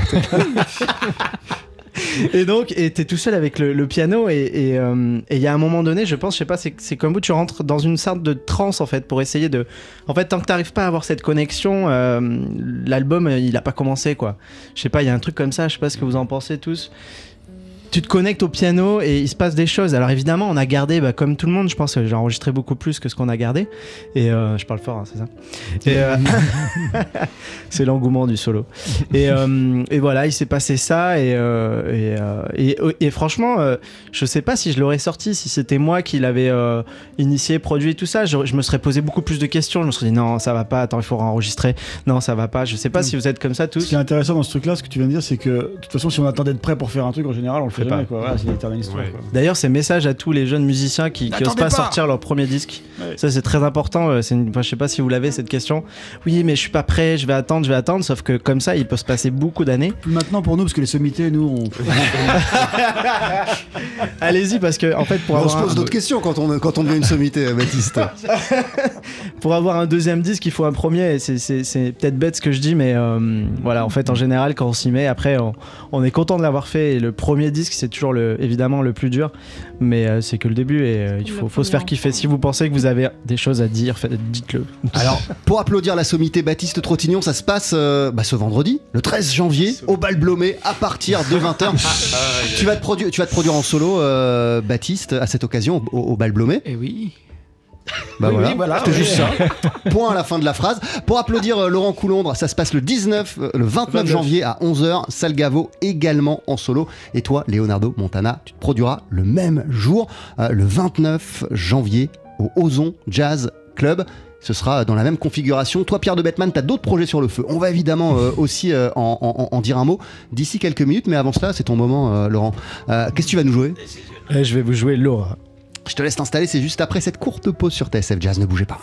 Et donc, et t'es tout seul avec le, piano, euh, et il y a un moment donné, je pense, je sais pas, c'est comme où tu rentres dans une sorte de transe en fait, pour essayer de. En fait, tant que t'arrives pas à avoir cette connexion, euh, l'album il a pas commencé quoi. Je sais pas, il y a un truc comme ça, je sais pas ce que vous en pensez tous. Tu te connectes au piano et il se passe des choses. Alors évidemment, on a gardé, bah, comme tout le monde, je pense que j'ai enregistré beaucoup plus que ce qu'on a gardé. Et euh, je parle fort, hein, c'est ça. Et, euh, c'est l'engouement du solo. Et, euh, et voilà, il s'est passé ça. Et, et, et- et franchement, je sais pas si je l'aurais sorti, si c'était moi qui l'avais initié, produit, tout ça. Je, je me serais posé beaucoup plus de questions. Je me serais dit non, ça va pas, attends, il faut enregistrer. Non, ça va pas. Je sais pas si vous êtes comme ça Ce tous. qui est intéressant dans ce truc-là, ce que tu viens de dire, c'est que de toute façon, si on attendait d'être prêt pour faire un truc, en général, on le fait Fait jamais. pas. Quoi. Voilà, c'est l'éternelle histoire. Ouais. quoi. D'ailleurs, c'est message à tous les jeunes musiciens qui, qui osent N'attendez pas, pas. sortir leur premier disque. Ouais. Ça, c'est très important. euh, C'est une... enfin, je sais pas si vous l'avez cette question. Oui, mais je suis pas prêt. Je vais attendre, je vais attendre. Sauf que comme ça, il peut se passer beaucoup d'années. Plus maintenant pour nous, parce que les sommités, nous, on. Allez-y, parce que en fait, pour on se avoir pose un... d'autres questions quand on, quand on devient une sommité, euh, Baptiste. pour avoir un deuxième disque, il faut un premier. Et C'est, c'est- c'est peut-être bête ce que je dis, mais euh, voilà. En fait, en général, quand on s'y met, après, on, on est content de l'avoir fait. Et le premier disque, c'est toujours le, évidemment le plus dur, mais euh, c'est que le début. Et euh, il faut, faut se faire kiffer. Si vous pensez que vous avez des choses à dire, dites-le. Alors, pour applaudir la sommité Baptiste Trottignon, ça se passe euh, bah, ce vendredi, le 13 janvier, au Bal Blomé, à partir de 20h. tu, vas te produire, tu vas te produire en solo, euh, Baptiste, à cette occasion, au, au Bal Blomé. Eh oui. Bah Oui, voilà, oui, voilà, c'était oui. juste ça. Point à la fin de la phrase. Pour applaudir euh, Laurent Coulondre, ça se passe le 19, euh, le 29, 29. janvier à 11h. Salgavo également en solo. Et toi, Leonardo Montana, tu te produiras le même jour, euh, le 29 janvier, au Ozon Jazz Club. Ce sera dans la même configuration. Toi, Pierre de Bettman, tu as d'autres projets sur le feu. On va évidemment euh, aussi euh, en, en- en dire un mot d'ici quelques minutes, mais avant cela, c'est ton moment, euh, Laurent. Euh, Qu'est-ce que tu vas nous jouer? Eh, je vais vous jouer Laura. Je te laisse t'installer, c'est juste après cette courte pause sur TSF Jazz, ne bougez pas.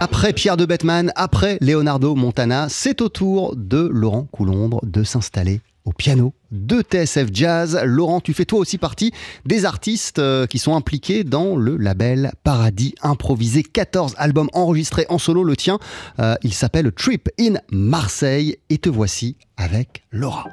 Après Pierre de Bettman, après Leonardo Montana, c'est au tour de Laurent Coulombre de s'installer au piano de TSF Jazz. Laurent, tu fais toi aussi partie des artistes euh, qui sont impliqués dans le label Paradis Improvisé. 14 albums enregistrés en solo, le tien. euh, il s'appelle Trip in Marseille et te voici avec Laura.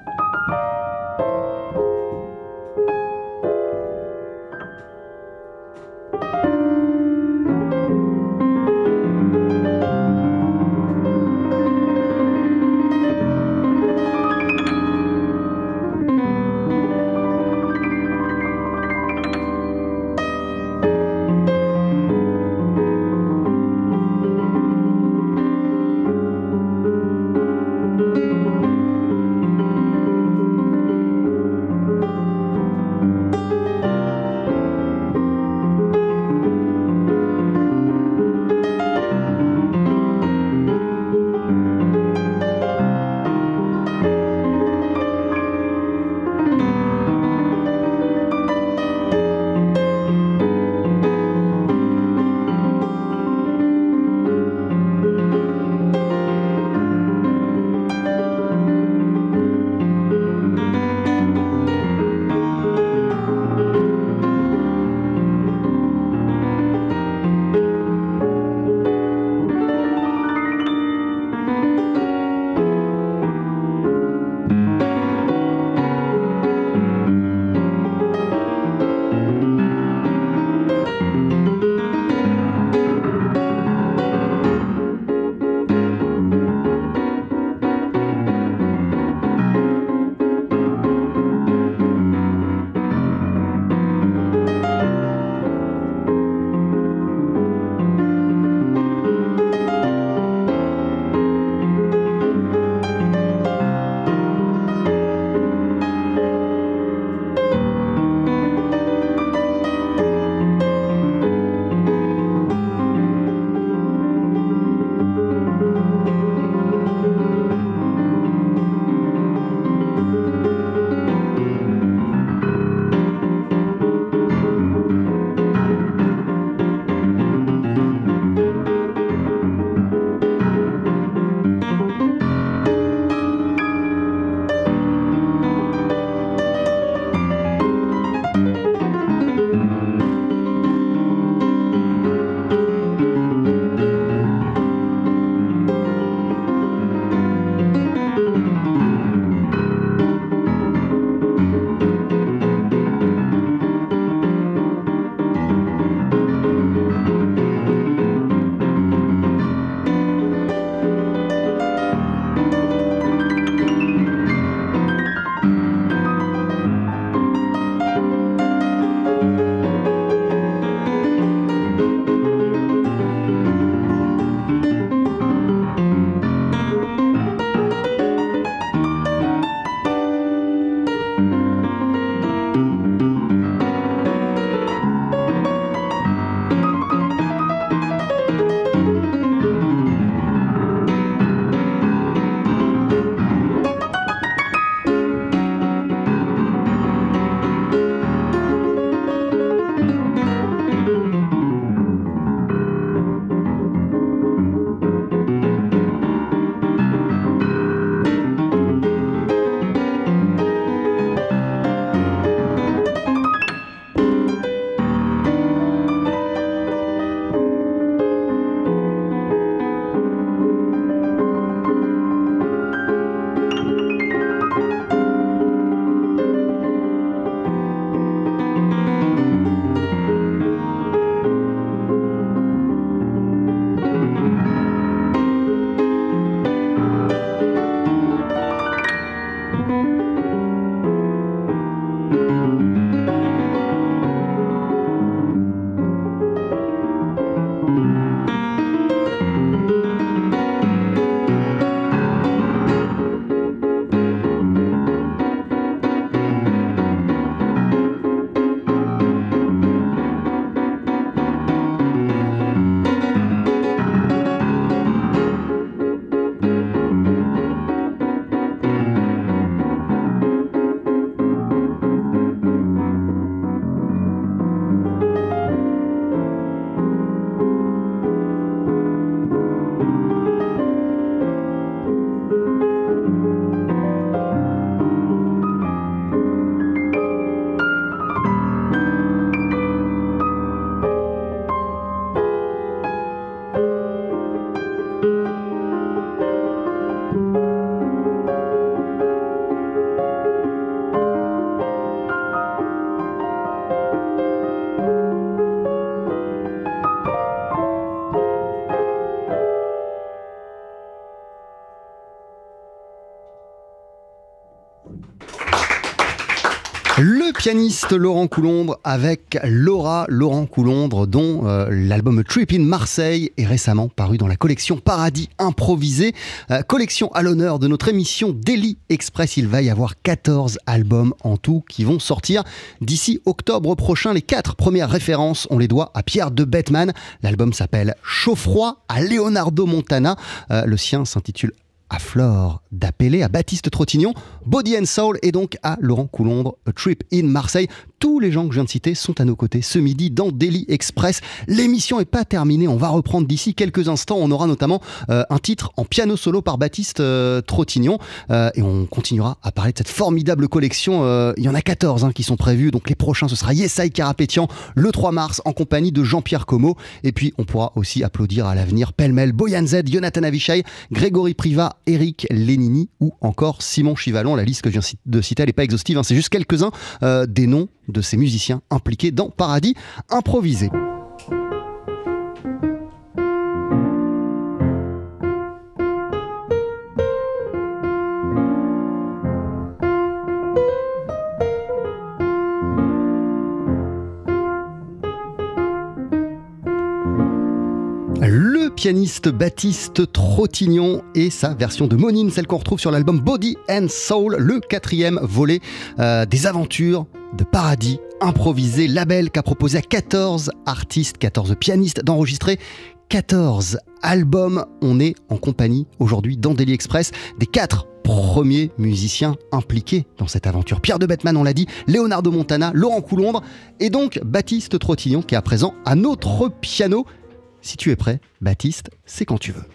Laurent Coulombre avec Laura Laurent Coulombre dont euh, l'album Trip in Marseille est récemment paru dans la collection Paradis Improvisé, Euh, collection à l'honneur de notre émission Daily Express. Il va y avoir 14 albums en tout qui vont sortir d'ici octobre prochain. Les quatre premières références, on les doit à Pierre de Bettman. L'album s'appelle Chaud-froid à Leonardo Montana. Euh, le sien s'intitule à Flore d'Appelé, à Baptiste Trottignon, Body and Soul et donc à Laurent Coulombre, A Trip in Marseille. Tous les gens que je viens de citer sont à nos côtés ce midi dans Daily Express. L'émission n'est pas terminée, on va reprendre d'ici quelques instants. On aura notamment euh, un titre en piano solo par Baptiste euh, Trottignon euh, et on continuera à parler de cette formidable collection. Euh, il y en a 14 hein, qui sont prévus, donc les prochains ce sera Yesai Karapétian le 3 mars en compagnie de Jean-Pierre Como. Et puis on pourra aussi applaudir à l'avenir pêle-mêle Boyan Z, Jonathan Avishai, Grégory Priva, Eric Lénini ou encore Simon Chivalon. La liste que je viens de citer, n'est pas exhaustive, hein, c'est juste quelques-uns euh, des noms de ces musiciens impliqués dans Paradis Improvisé. Le pianiste Baptiste Trottignon et sa version de Monine, celle qu'on retrouve sur l'album Body and Soul, le quatrième volet euh, des aventures de Paradis improvisé, label qu'a proposé à 14 artistes, 14 pianistes d'enregistrer 14 albums. On est en compagnie aujourd'hui dans Daily Express des quatre premiers musiciens impliqués dans cette aventure. Pierre de Bettman, on l'a dit, Leonardo Montana, Laurent Coulombre et donc Baptiste Trottignon qui est à présent à notre piano. Si tu es prêt, Baptiste, c'est quand tu veux.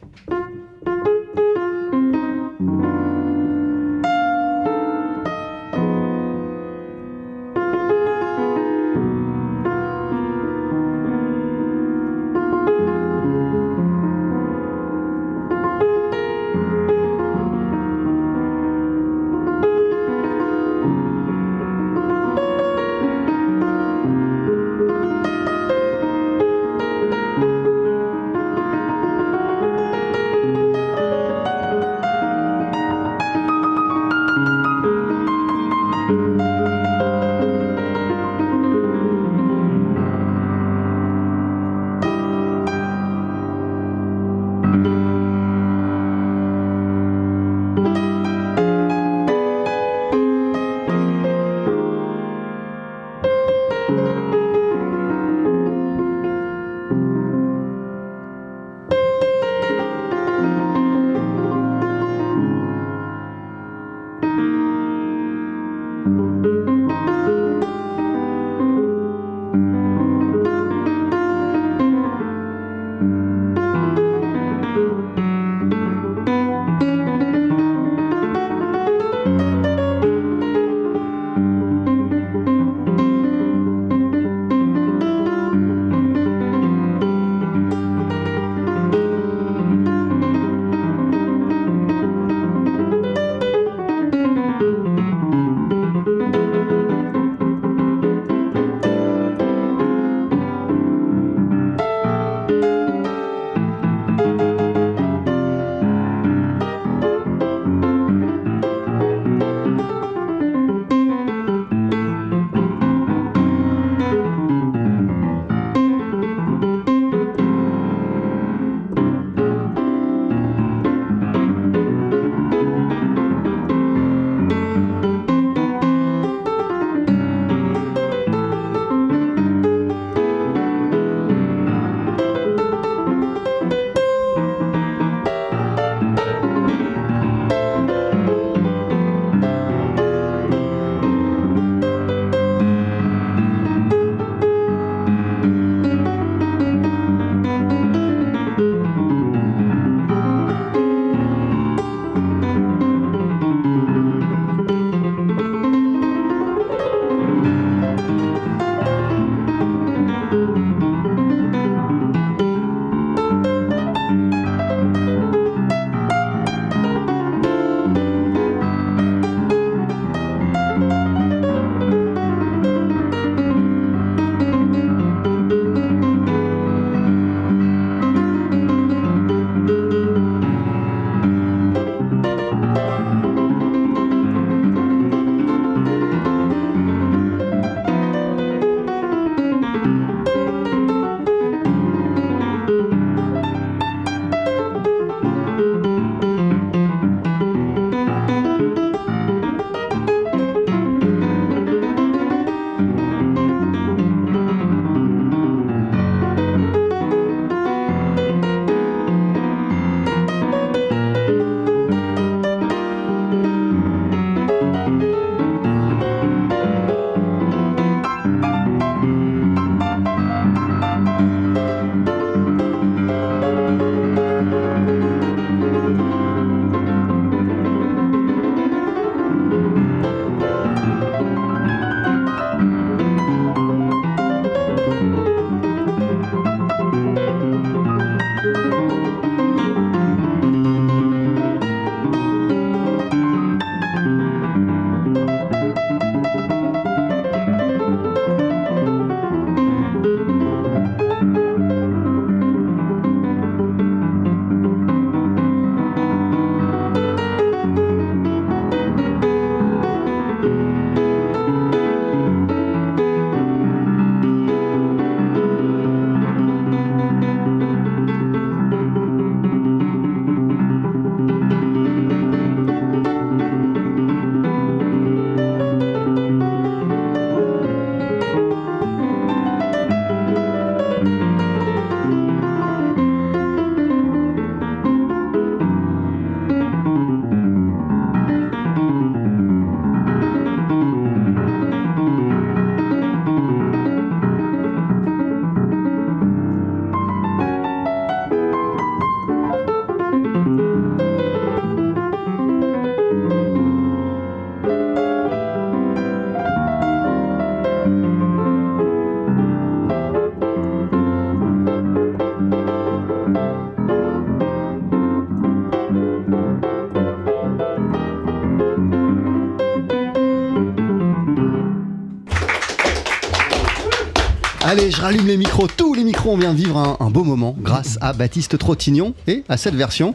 Je rallume les micros, tous les micros, on vient de vivre un, un beau moment grâce à Baptiste Trottignon et à cette version.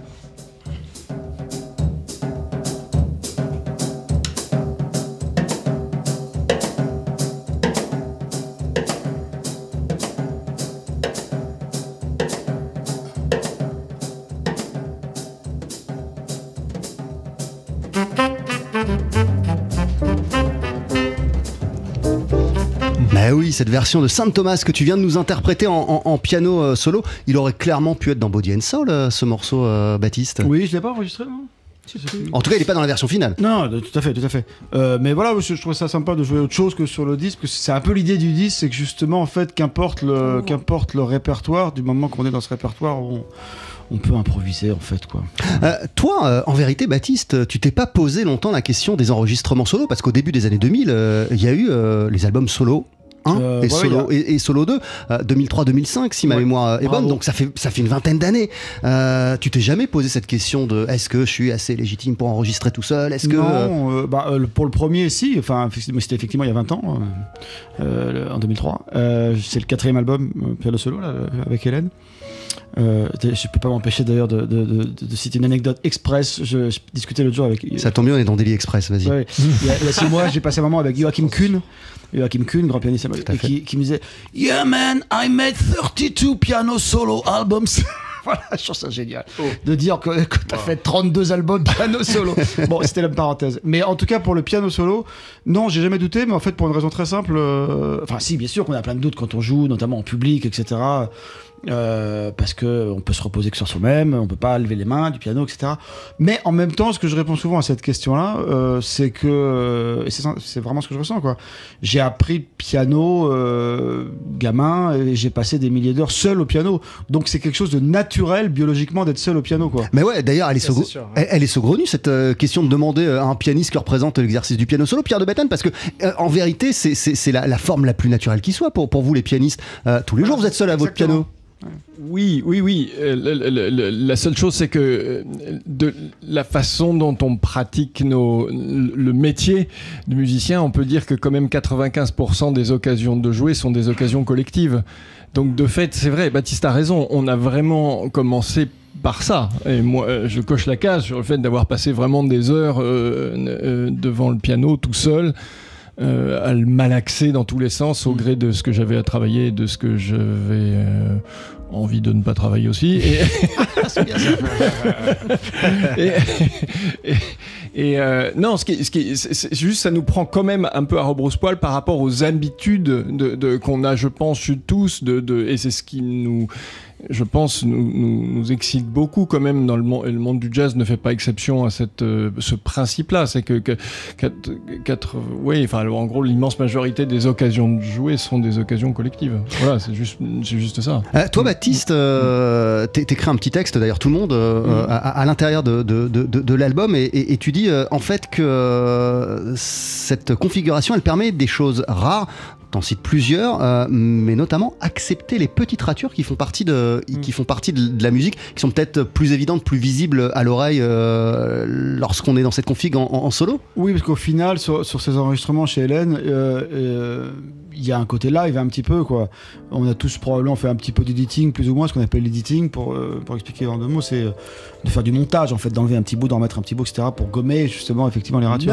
Cette version de Saint Thomas que tu viens de nous interpréter en, en- en piano euh, solo, il aurait clairement pu être dans Body and Soul, euh, ce morceau, euh, Baptiste. Oui, je l'ai pas enregistré, non. En tout cas, il n'est pas dans la version finale. Non, tout à fait, tout à fait. Euh, mais voilà, je, je trouve ça sympa de jouer autre chose que sur le disque, c'est un peu l'idée du disque, c'est que justement, en fait, qu'importe le, qu'importe le répertoire, du moment qu'on est dans ce répertoire, on, on peut improviser, en fait, quoi. Euh, toi, euh, en vérité, Baptiste, tu t'es pas posé longtemps la question des enregistrements solo, parce qu'au début des années 2000, euh, il y a eu euh, les albums solo. 1 Euh, et, ouais, solo, et, et solo 2, euh, 2003-2005 si ma Ouais, mémoire est bonne, donc ça fait, ça fait une vingtaine d'années. Euh, tu t'es jamais posé cette question de est-ce que je suis assez légitime pour enregistrer tout seul? Est-ce que euh, Non, euh, bah, euh, pour le premier, si. Enfin, c'était effectivement il y a 20 ans, euh, euh, en 2003. Euh, c'est le quatrième album, euh, piano solo, là, euh, avec Hélène. Euh, je peux pas m'empêcher d'ailleurs de, de- de- de citer une anecdote express. Je, je discutais l'autre jour avec. ça tombe bien, on est dans Daily Express, vas-y. Ouais, il, y a, il y a six mois, j'ai passé un moment avec Joachim Kuhn. Joachim Kuhn, grand pianiste, et qui, qui me disait Yeah, man, I made 32 piano solo albums. voilà, je trouve ça génial. De dire que, que t'as fait 32 albums piano solo. bon, c'était la parenthèse. Mais en tout cas, pour le piano solo, non, j'ai jamais douté, mais en fait, pour une raison très simple. euh, Enfin, si, bien sûr qu'on a plein de doutes quand on joue, notamment en public, etc. Euh, parce que on peut se reposer que sur soi-même, on peut pas lever les mains du piano, etc. Mais en même temps, ce que je réponds souvent à cette question-là, euh, c'est que c'est vraiment ce que je ressens quoi. J'ai appris le piano euh, gamin et j'ai passé des milliers d'heures seul au piano, donc c'est quelque chose de naturel biologiquement d'être seul au piano quoi. Mais ouais, d'ailleurs, elle est, ouais. elle, saugrenue cette euh, question de demander à un pianiste qui représente l'exercice du piano solo, Pierre de Béthane, parce que euh, en vérité, c'est- la, la forme la plus naturelle qui soit pour, pour vous les pianistes. Euh, tous les jours, vous êtes seul à votre piano. Oui, oui, oui. Euh, le- le- le- la seule chose, c'est que euh, de la façon dont on pratique nos, le métier de musicien, on peut dire que quand même 95% des occasions de jouer sont des occasions collectives. Donc de fait, c'est vrai, Baptiste a raison, on a vraiment commencé par ça. Et moi, euh, je coche la case sur le fait d'avoir passé vraiment des heures euh, euh, devant le piano tout seul. euh, à le malaxer dans tous les sens au gré de ce que j'avais à travailler de ce que j'avais euh, envie de ne pas travailler aussi. Et, et, et- et, euh, non, ce qui, ce qui, c'est juste, ça nous prend quand même un peu à rebrousse-poil par rapport aux habitudes de, de- qu'on a, je pense, tous, de, de, et c'est ce qui nous, je pense, nous, nous, nous excite beaucoup quand même dans le monde, et le monde du jazz ne fait pas exception à cette, euh, ce principe-là, c'est que, que quatre, quatre- enfin, en gros, l'immense majorité des occasions de jouer sont des occasions collectives. Voilà, c'est juste, c'est juste ça. Euh, toi, Baptiste, euh, t'é- t'écris un petit texte, d'ailleurs tout le monde, euh, à, à l'intérieur de, de- de- de- de l'album, et, et- et tu dis en fait que cette configuration, elle permet des choses rares. T'en cites plusieurs, euh, mais notamment accepter les petites ratures qui font partie de, qui font partie de, de la musique, qui sont peut-être plus évidentes, plus visibles à l'oreille euh, lorsqu'on est dans cette config en, en- en solo? Oui, parce qu'au final, sur, sur ces enregistrements chez Hélène, euh, euh, y a un côté live un petit peu, quoi. On a tous probablement fait un petit peu d'editing, plus ou moins, ce qu'on appelle l'editing, pour, euh, pour expliquer en deux mots, c'est euh, de faire du montage, en fait, d'enlever un petit bout, d'en mettre un petit bout, etc., pour gommer justement, effectivement, les ratures.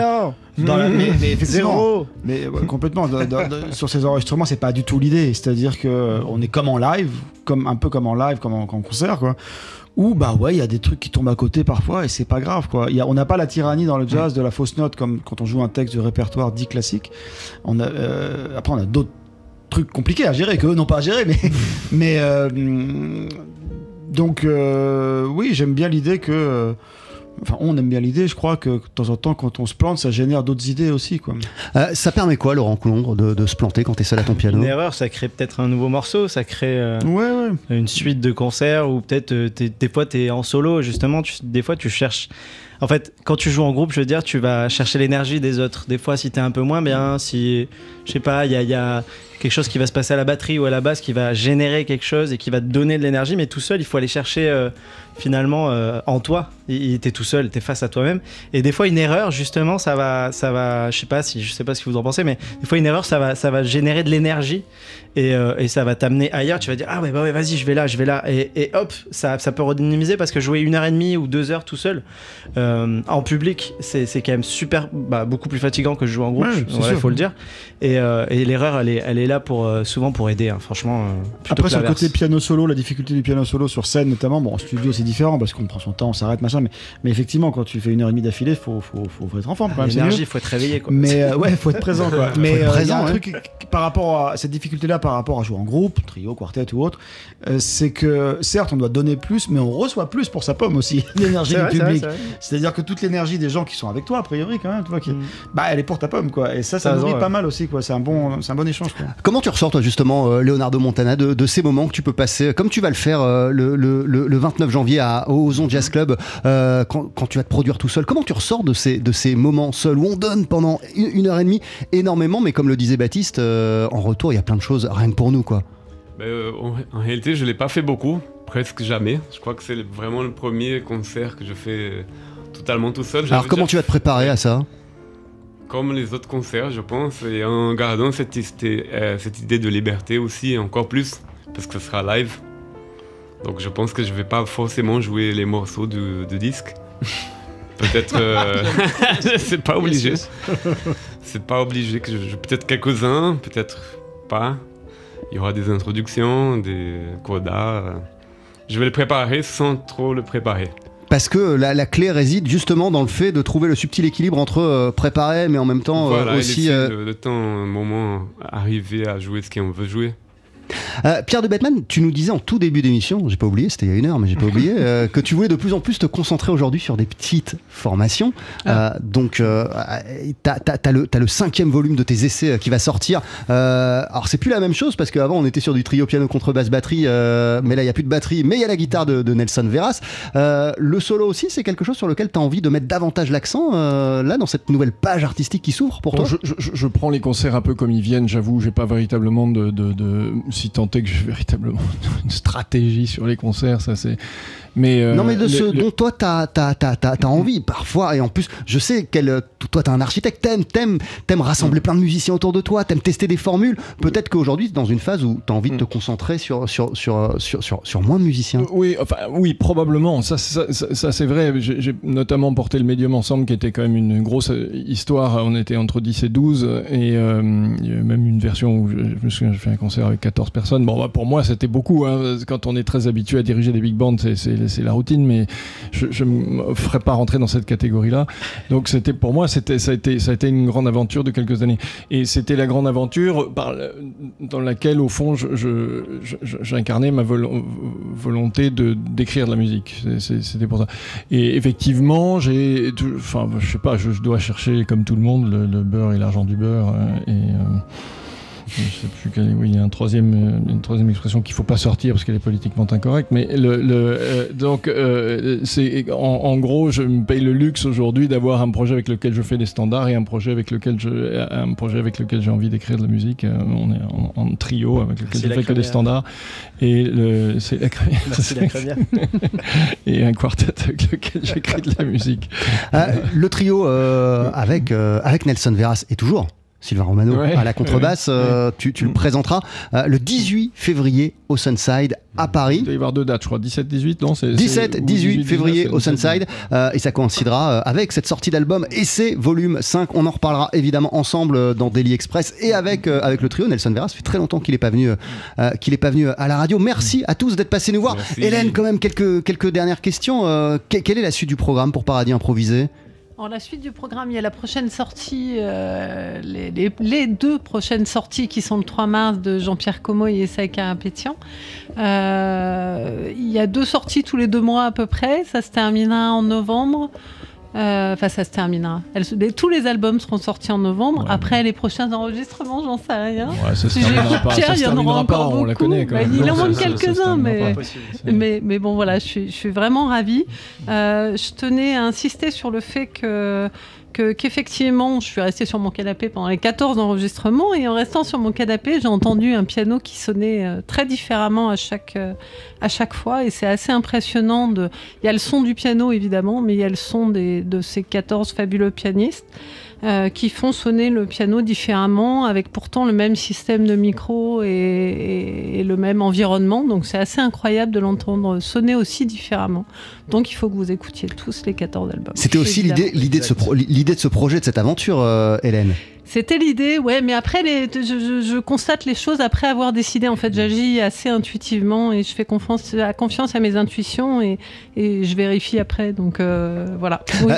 Non Dans la- mais, mais Zéro Mais ouais, complètement. Dans- dans- sur ces enregistrements, c'est pas du tout l'idée. C'est-à-dire que on est comme en live, comme un peu comme en live, comme en, en concert, quoi. Ou bah ouais, il y a des trucs qui tombent à côté parfois et c'est pas grave quoi. Il Y a, on n'a pas la tyrannie dans le jazz de la fausse note comme quand on joue un texte de répertoire dit classique. On a, euh, après on a d'autres trucs compliqués à gérer que eux n'ont pas à gérer, mais mais euh, donc euh, oui, j'aime bien l'idée que Enfin, on aime bien l'idée, je crois que de temps en temps, quand on se plante, ça génère d'autres idées aussi. Quoi. Euh, ça permet quoi, Laurent Coulombre, de, de se planter quand t'es seul à ton piano? Une erreur, ça crée peut-être un nouveau morceau, ça crée euh, Ouais, ouais. une suite de concerts ou peut-être euh, des fois tu es en solo, justement, tu- des fois tu cherches. En fait, quand tu joues en groupe, je veux dire, tu vas chercher l'énergie des autres. Des fois, si t'es un peu moins bien, si, je sais pas, il y a, il y a quelque chose qui va se passer à la batterie ou à la basse, qui va générer quelque chose et qui va te donner de l'énergie. Mais tout seul, il faut aller chercher euh, finalement euh, en toi. Il était tout seul, t'es face à toi-même. Et des fois, une erreur, justement, ça va, ça va, je sais pas si, je sais pas ce que vous en pensez, mais des fois, une erreur, ça va, ça va générer de l'énergie et, euh, et ça va t'amener ailleurs. Tu vas dire, ah ouais, bah ouais, vas-y, je vais là, je vais là. Et, et hop, ça, ça peut redynamiser parce que jouer une heure et demie ou deux heures tout seul en public, c'est quand même super, bah, beaucoup plus fatigant que je joue en groupe. Ouais, il faut le dire. Et, et l'erreur, elle est, elle est là pour euh, souvent pour aider. hein, franchement. euh, Après, sur le côté piano solo, la difficulté du piano solo sur scène notamment, bon, en studio c'est différent parce qu'on prend son temps, on s'arrête, machin, mais, mais effectivement, quand tu fais une heure et demie d'affilée, faut, faut, faut, faut être en forme quand même. L'énergie, faut être réveillé. Quoi. Mais euh, ouais, faut être présent quoi. Mais euh, présent, il y a un truc par rapport à cette difficulté-là, par rapport à jouer en groupe, trio, quartet ou autre, euh, c'est que certes on doit donner plus, mais on reçoit plus pour sa pomme aussi, l'énergie du vrai, public. C'est-à-dire que toute l'énergie des gens qui sont avec toi, a priori quand même, tu vois, qui, bah elle est pour ta pomme quoi. Et ça, ça raison, nourrit pas mal aussi quoi. C'est un bon, c'est un bon échange quoi. Comment tu ressors, toi, justement, euh, Leonardo Montana, de, de ces moments que tu peux passer, comme tu vas le faire euh, le, le- le- le 29 janvier à, au Ozon Jazz Club, euh, quand, quand tu vas te produire tout seul Comment tu ressors de ces, de ces moments seuls où on donne pendant une, une heure et demie énormément, mais comme le disait Baptiste, euh, en retour, il y a plein de choses, rien que pour nous, quoi. Ben, euh, en, réalité, je l'ai pas fait beaucoup, presque jamais. Je crois que c'est vraiment le premier concert que je fais euh, totalement tout seul. Alors, comment déjà tu vas te préparer à ça? Comme les autres concerts, je pense, et en gardant cette, idée- euh, cette idée de liberté aussi, encore plus, parce que ce sera live. Donc je pense que je vais pas forcément jouer les morceaux du, du disque. Peut-être. euh, c'est pas obligé. C'est pas obligé que je joue peut-être quelques-uns, peut-être pas. Il y aura des introductions, des codas. Je vais le préparer sans trop le préparer. Parce que la, la clé réside justement dans le fait de trouver le subtil équilibre entre euh, préparer, mais en même temps euh, voilà, aussi. euh, le, le temps, un moment, arriver à jouer ce qu'on veut jouer. Euh, Pierre de Batman, tu nous disais en tout début d'émission, j'ai pas oublié, c'était il y a une heure, mais j'ai pas oublié, euh, que tu voulais de plus en plus te concentrer aujourd'hui sur des petites formations. Euh, donc, t'as as, le, cinquième volume de tes essais qui va sortir. Alors, c'est plus la même chose parce qu'avant, on était sur du trio piano contrebasse batterie, euh, mais là, il y a plus de batterie, mais il y a la guitare de, de Nelson Veras. Le solo aussi, c'est quelque chose sur lequel tu as envie de mettre davantage l'accent là dans cette nouvelle page artistique qui s'ouvre pour Bon, toi? je, je- je prends les concerts un peu comme ils viennent, j'avoue, j'ai pas véritablement de, de, de- si tant est que j'ai véritablement une stratégie sur les concerts, ça c'est. Mais euh, Non mais de ce le- dont toi t'as as, t'as envie parfois et en plus je sais que toi t'es un architecte t'aimes t'aimes t'aimes rassembler Mm. plein de musiciens autour de toi t'aimes tester des formules peut-être qu'aujourd'hui t'es dans une phase où t'as envie de te concentrer sur sur, sur, sur, sur, sur moins de musiciens Oui, enfin, oui, probablement. Ça, ça, ça- ça, c'est vrai. J'ai notamment porté le médium ensemble, qui était quand même une grosse euh, histoire. On était entre 10 et 12, et euh, il y a même une version où je, je me souviens, j'ai fait un concert avec 14 personnes. Bon, bah, pour moi, c'était beaucoup. hein. Quand on est très habitué à diriger des big bands, c'est- c'est la routine, mais je ne me ferais pas rentrer dans cette catégorie-là. Donc, c'était pour moi, ça a été ça a été une grande aventure de quelques années. Et c'était la grande aventure dans laquelle, au fond, j'incarnais ma volo- volonté d'écrire de la musique. C'était pour ça. Et effectivement, j'ai, enfin, je sais pas, je, dois chercher comme tout le monde le, beurre et l'argent du beurre. et euh, je sais plus quel est- oui, il y a un troisième, une troisième expression qu'il faut pas sortir parce qu'elle est politiquement incorrecte. Mais le, le, euh, donc, euh, c'est en, en gros, je me paye le luxe aujourd'hui d'avoir un projet avec lequel je fais des standards et un projet avec lequel je, un projet avec lequel j'ai envie d'écrire de la musique. Euh, on est en, en trio avec lequel je la fais que des standards et le, c'est la et un quartet avec lequel j'écris de la musique. Euh, le trio euh, avec, euh, avec Nelson Veras et toujours Sylvain Romano Ouais, à la contrebasse, ouais, euh, tu, tu le présenteras euh, le 18 février au Sunside à Paris. Il doit y avoir deux dates, je crois. 17-18, non c'est- 17, c'est- ou 18 19, février au Sunside. euh, et ça coïncidera avec cette sortie d'album et c'est volume 5 on en reparlera évidemment ensemble dans Daily Express et avec, avec le trio. Nelson Veras ça fait très longtemps qu'il est pas venu qu'il est pas venu à la radio. Merci à tous d'être passés nous voir. Merci. Hélène quand même quelques, quelques dernières questions que- quelle est la suite du programme pour Paradis Improvisé? En la suite du programme, il y a la prochaine sortie, euh, les, deux prochaines sorties qui sont le 3 mars de Jean-Pierre Comoy et Saïka Pétian. Euh, il y a deux sorties tous les deux mois à peu près. Ça se terminera en novembre. Euh, Enfin, ça se terminera. Se- tous les albums seront sortis en novembre. Après, les prochains enregistrements, j'en sais rien. Ouais, ça se terminera pas, Pierre, ça se il y en aura encore on la beaucoup. connaît quand Bah, il en manque quelques-uns, mais, mais, mais bon, voilà, je suis, je suis vraiment ravie. Euh, je tenais à insister sur le fait que que- qu'effectivement, je suis restée sur mon canapé pendant les 14 enregistrements et en restant sur mon canapé, j'ai entendu un piano qui sonnait euh, très différemment à chaque, euh, à chaque fois et c'est assez impressionnant. De... Il y a le son du piano évidemment, mais il y a le son des, de ces 14 fabuleux pianistes. Euh, qui font sonner le piano différemment, avec pourtant le même système de micro et, et- et le même environnement. Donc c'est assez incroyable de l'entendre sonner aussi différemment. Donc il faut que vous écoutiez tous les 14 albums. C'était aussi l'idée l'idée de, ce pro- de ce projet, de cette aventure, euh, Hélène? C'était l'idée, ouais, mais après, les, je, je- je constate les choses après avoir décidé. En fait, j'agis assez intuitivement et je fais confiance à, confiance à mes intuitions et, et je vérifie après. Donc euh, voilà. Oui, Euh,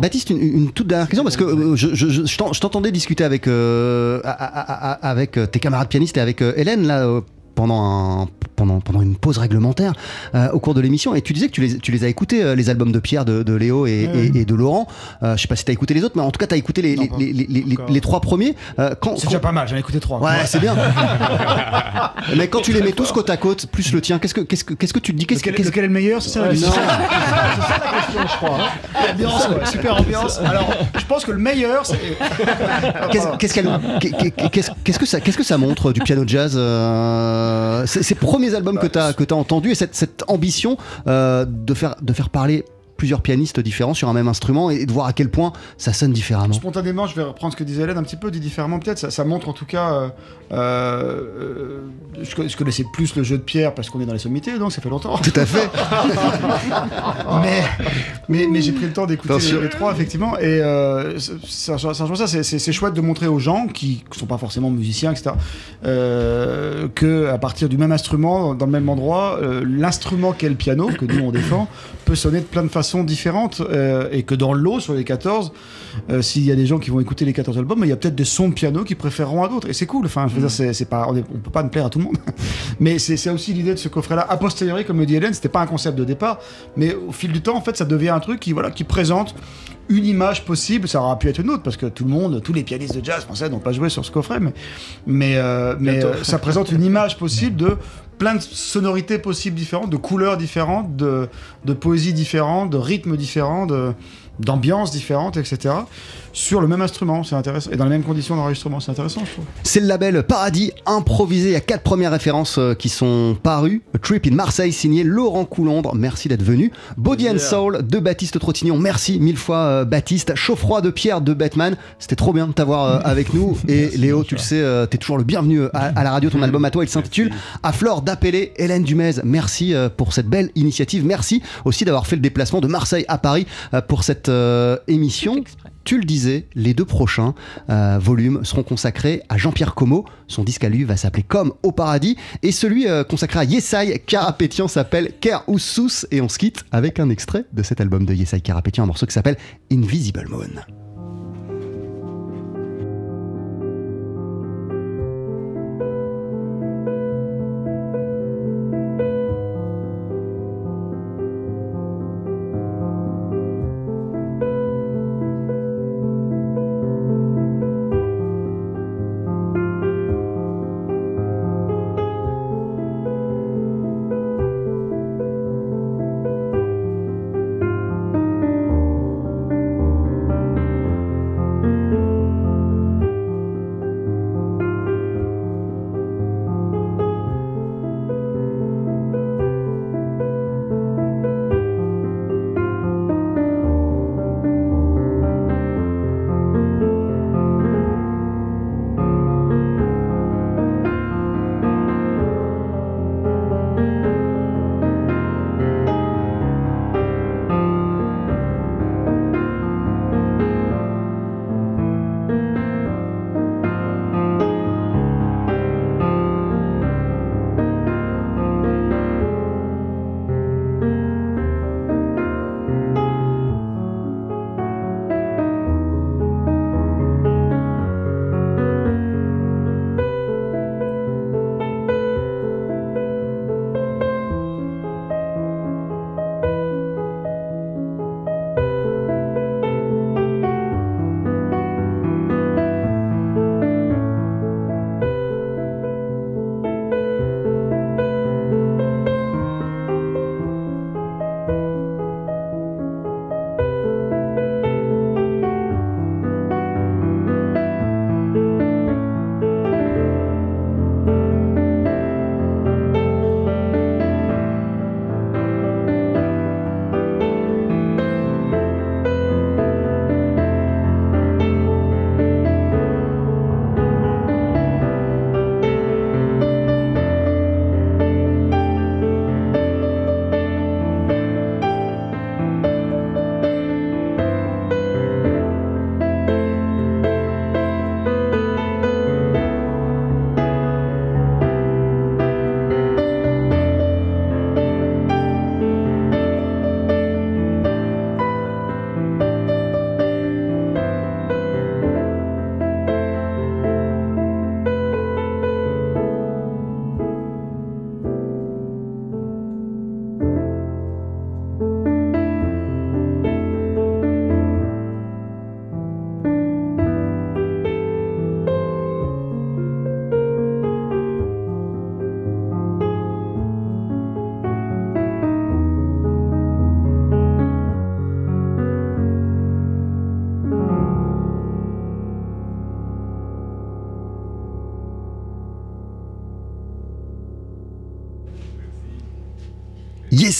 Baptiste, une, une toute dernière question parce que euh, je, je- je- je t'en- je t'entendais discuter avec euh, avec euh, tes camarades pianistes et avec euh, Hélène là. euh, pendant, un, pendant, pendant une pause réglementaire euh, au cours de l'émission et tu disais que tu les, tu les as écoutés euh, les albums de Pierre, de, de Léo et, et- et de Laurent euh, je sais pas si tu as écouté les autres mais en tout cas tu as écouté les, les, les, les- trois premiers Euh, quand, C'est quand- déjà pas mal, j'en ai écouté trois. Ouais, c'est bien. Mais quand tu les mets tous côte à côte, plus le tien, qu'est-ce que, qu'est-ce que, qu'est-ce que tu te dis qu'est-ce que, Lequel, qu'est-ce- lequel est le meilleur C'est ça la question non. C'est ça la question, je crois. hein. Ambiance, super ambiance. Alors, je pense que le meilleur, c'est. Qu'est-ce, qu'est-ce que ça, qu'est-ce que ça montre du piano jazz ces, ces albums que tu as entendus et cette, cette ambition euh, de faire de faire parler plusieurs pianistes différents sur un même instrument et de voir à quel point ça sonne différemment. Spontanément, je vais reprendre ce que disait Hélène un petit peu, dit différemment peut-être. Ça, ça montre en tout cas. euh, euh, je, co- je connaissais plus le jeu de pierre parce qu'on est dans les sommités, donc ça fait longtemps. Tout à fait. mais mais, mais j'ai pris le temps d'écouter les, les trois, effectivement. Et euh, ça, ça, ça, c'est- chouette de montrer aux gens qui ne sont pas forcément musiciens, etc., euh, que à partir du même instrument, dans le même endroit, l'instrument qu'est le piano, que nous on défend, peut sonner de plein de façons différentes. euh, et que dans le lot, sur les 14, euh, s'il y a des gens qui vont écouter les 14 albums, il y a peut-être des sons de piano qui préféreront à d'autres. Et c'est cool. Enfin, je veux dire, c'est c'est pas, on, est- on peut pas ne plaire à tout le monde. mais c'est c'est aussi l'idée de ce coffret-là. A posteriori, comme le dit Hélène, c'était pas un concept de départ, mais au fil du temps, en fait, ça devient un truc qui, voilà, qui présente une image possible. Ça aura pu être une autre parce que tout le monde, tous les pianistes de jazz français n'ont pas joué sur ce coffret, mais, mais, euh, mais euh, ça présente une image possible de plein de sonorités possibles différentes, de couleurs différentes, de, de poésie différente, de rythmes différents, d'ambiances différentes, etc. Sur le même instrument, c'est intéressant, et dans les mêmes conditions d'enregistrement, c'est intéressant, je trouve. C'est le label Paradis improvisé. Il y a quatre premières références euh, qui sont parues. A Trip in Marseille, signé Laurent Coulondre. Merci d'être venu. Body and Soul de Baptiste Trottignon. Merci mille fois, euh, Baptiste. Chaud-froid de Pierre de Batman. C'était trop bien de t'avoir euh, avec nous. Et Léo, tu le sais, euh, t'es toujours le bienvenu à, à la radio. Ton album à toi, il s'intitule À fleur d'appeler Hélène Dumez. Merci euh, pour cette belle initiative. Merci aussi d'avoir fait le déplacement de Marseille à Paris euh, pour cette euh, émission. Tu le disais, les deux prochains euh, volumes seront consacrés à Jean-Pierre Como. Son disque à lui va s'appeler Comme au paradis. Et celui euh, consacré à Yesai Karapetian s'appelle Ker Oussous. Et on se quitte avec un extrait de cet album de Yesai Karapetian, un morceau qui s'appelle Invisible Moon.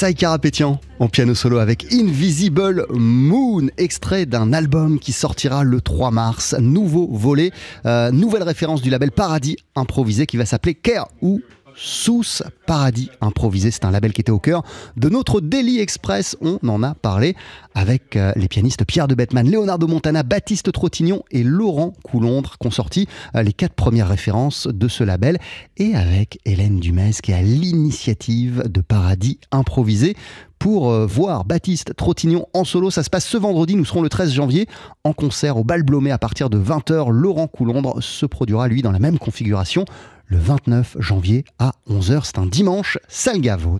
Yesai Karapétian en piano solo avec Invisible Moon, extrait d'un album qui sortira le 3 mars. Nouveau volet, euh, nouvelle référence du label Paradis Improvisé qui va s'appeler Care ou Sous Paradis Improvisé. C'est un label qui était au cœur de notre Daily Express. On en a parlé avec euh, les pianistes Pierre de Bettman, Leonardo Montana, Baptiste Trottignon et Laurent Coulondre qui ont sorti euh, les quatre premières références de ce label et avec Hélène Dumez qui est à l'initiative de Paradis Improvisé pour euh, voir Baptiste Trottignon en solo. Ça se passe ce vendredi, nous serons le 13 janvier en concert au Bal Blomé à partir de 20h. Laurent Coulondre se produira lui dans la même configuration le 29 janvier à 11h. C'est un dimanche, Salgavo.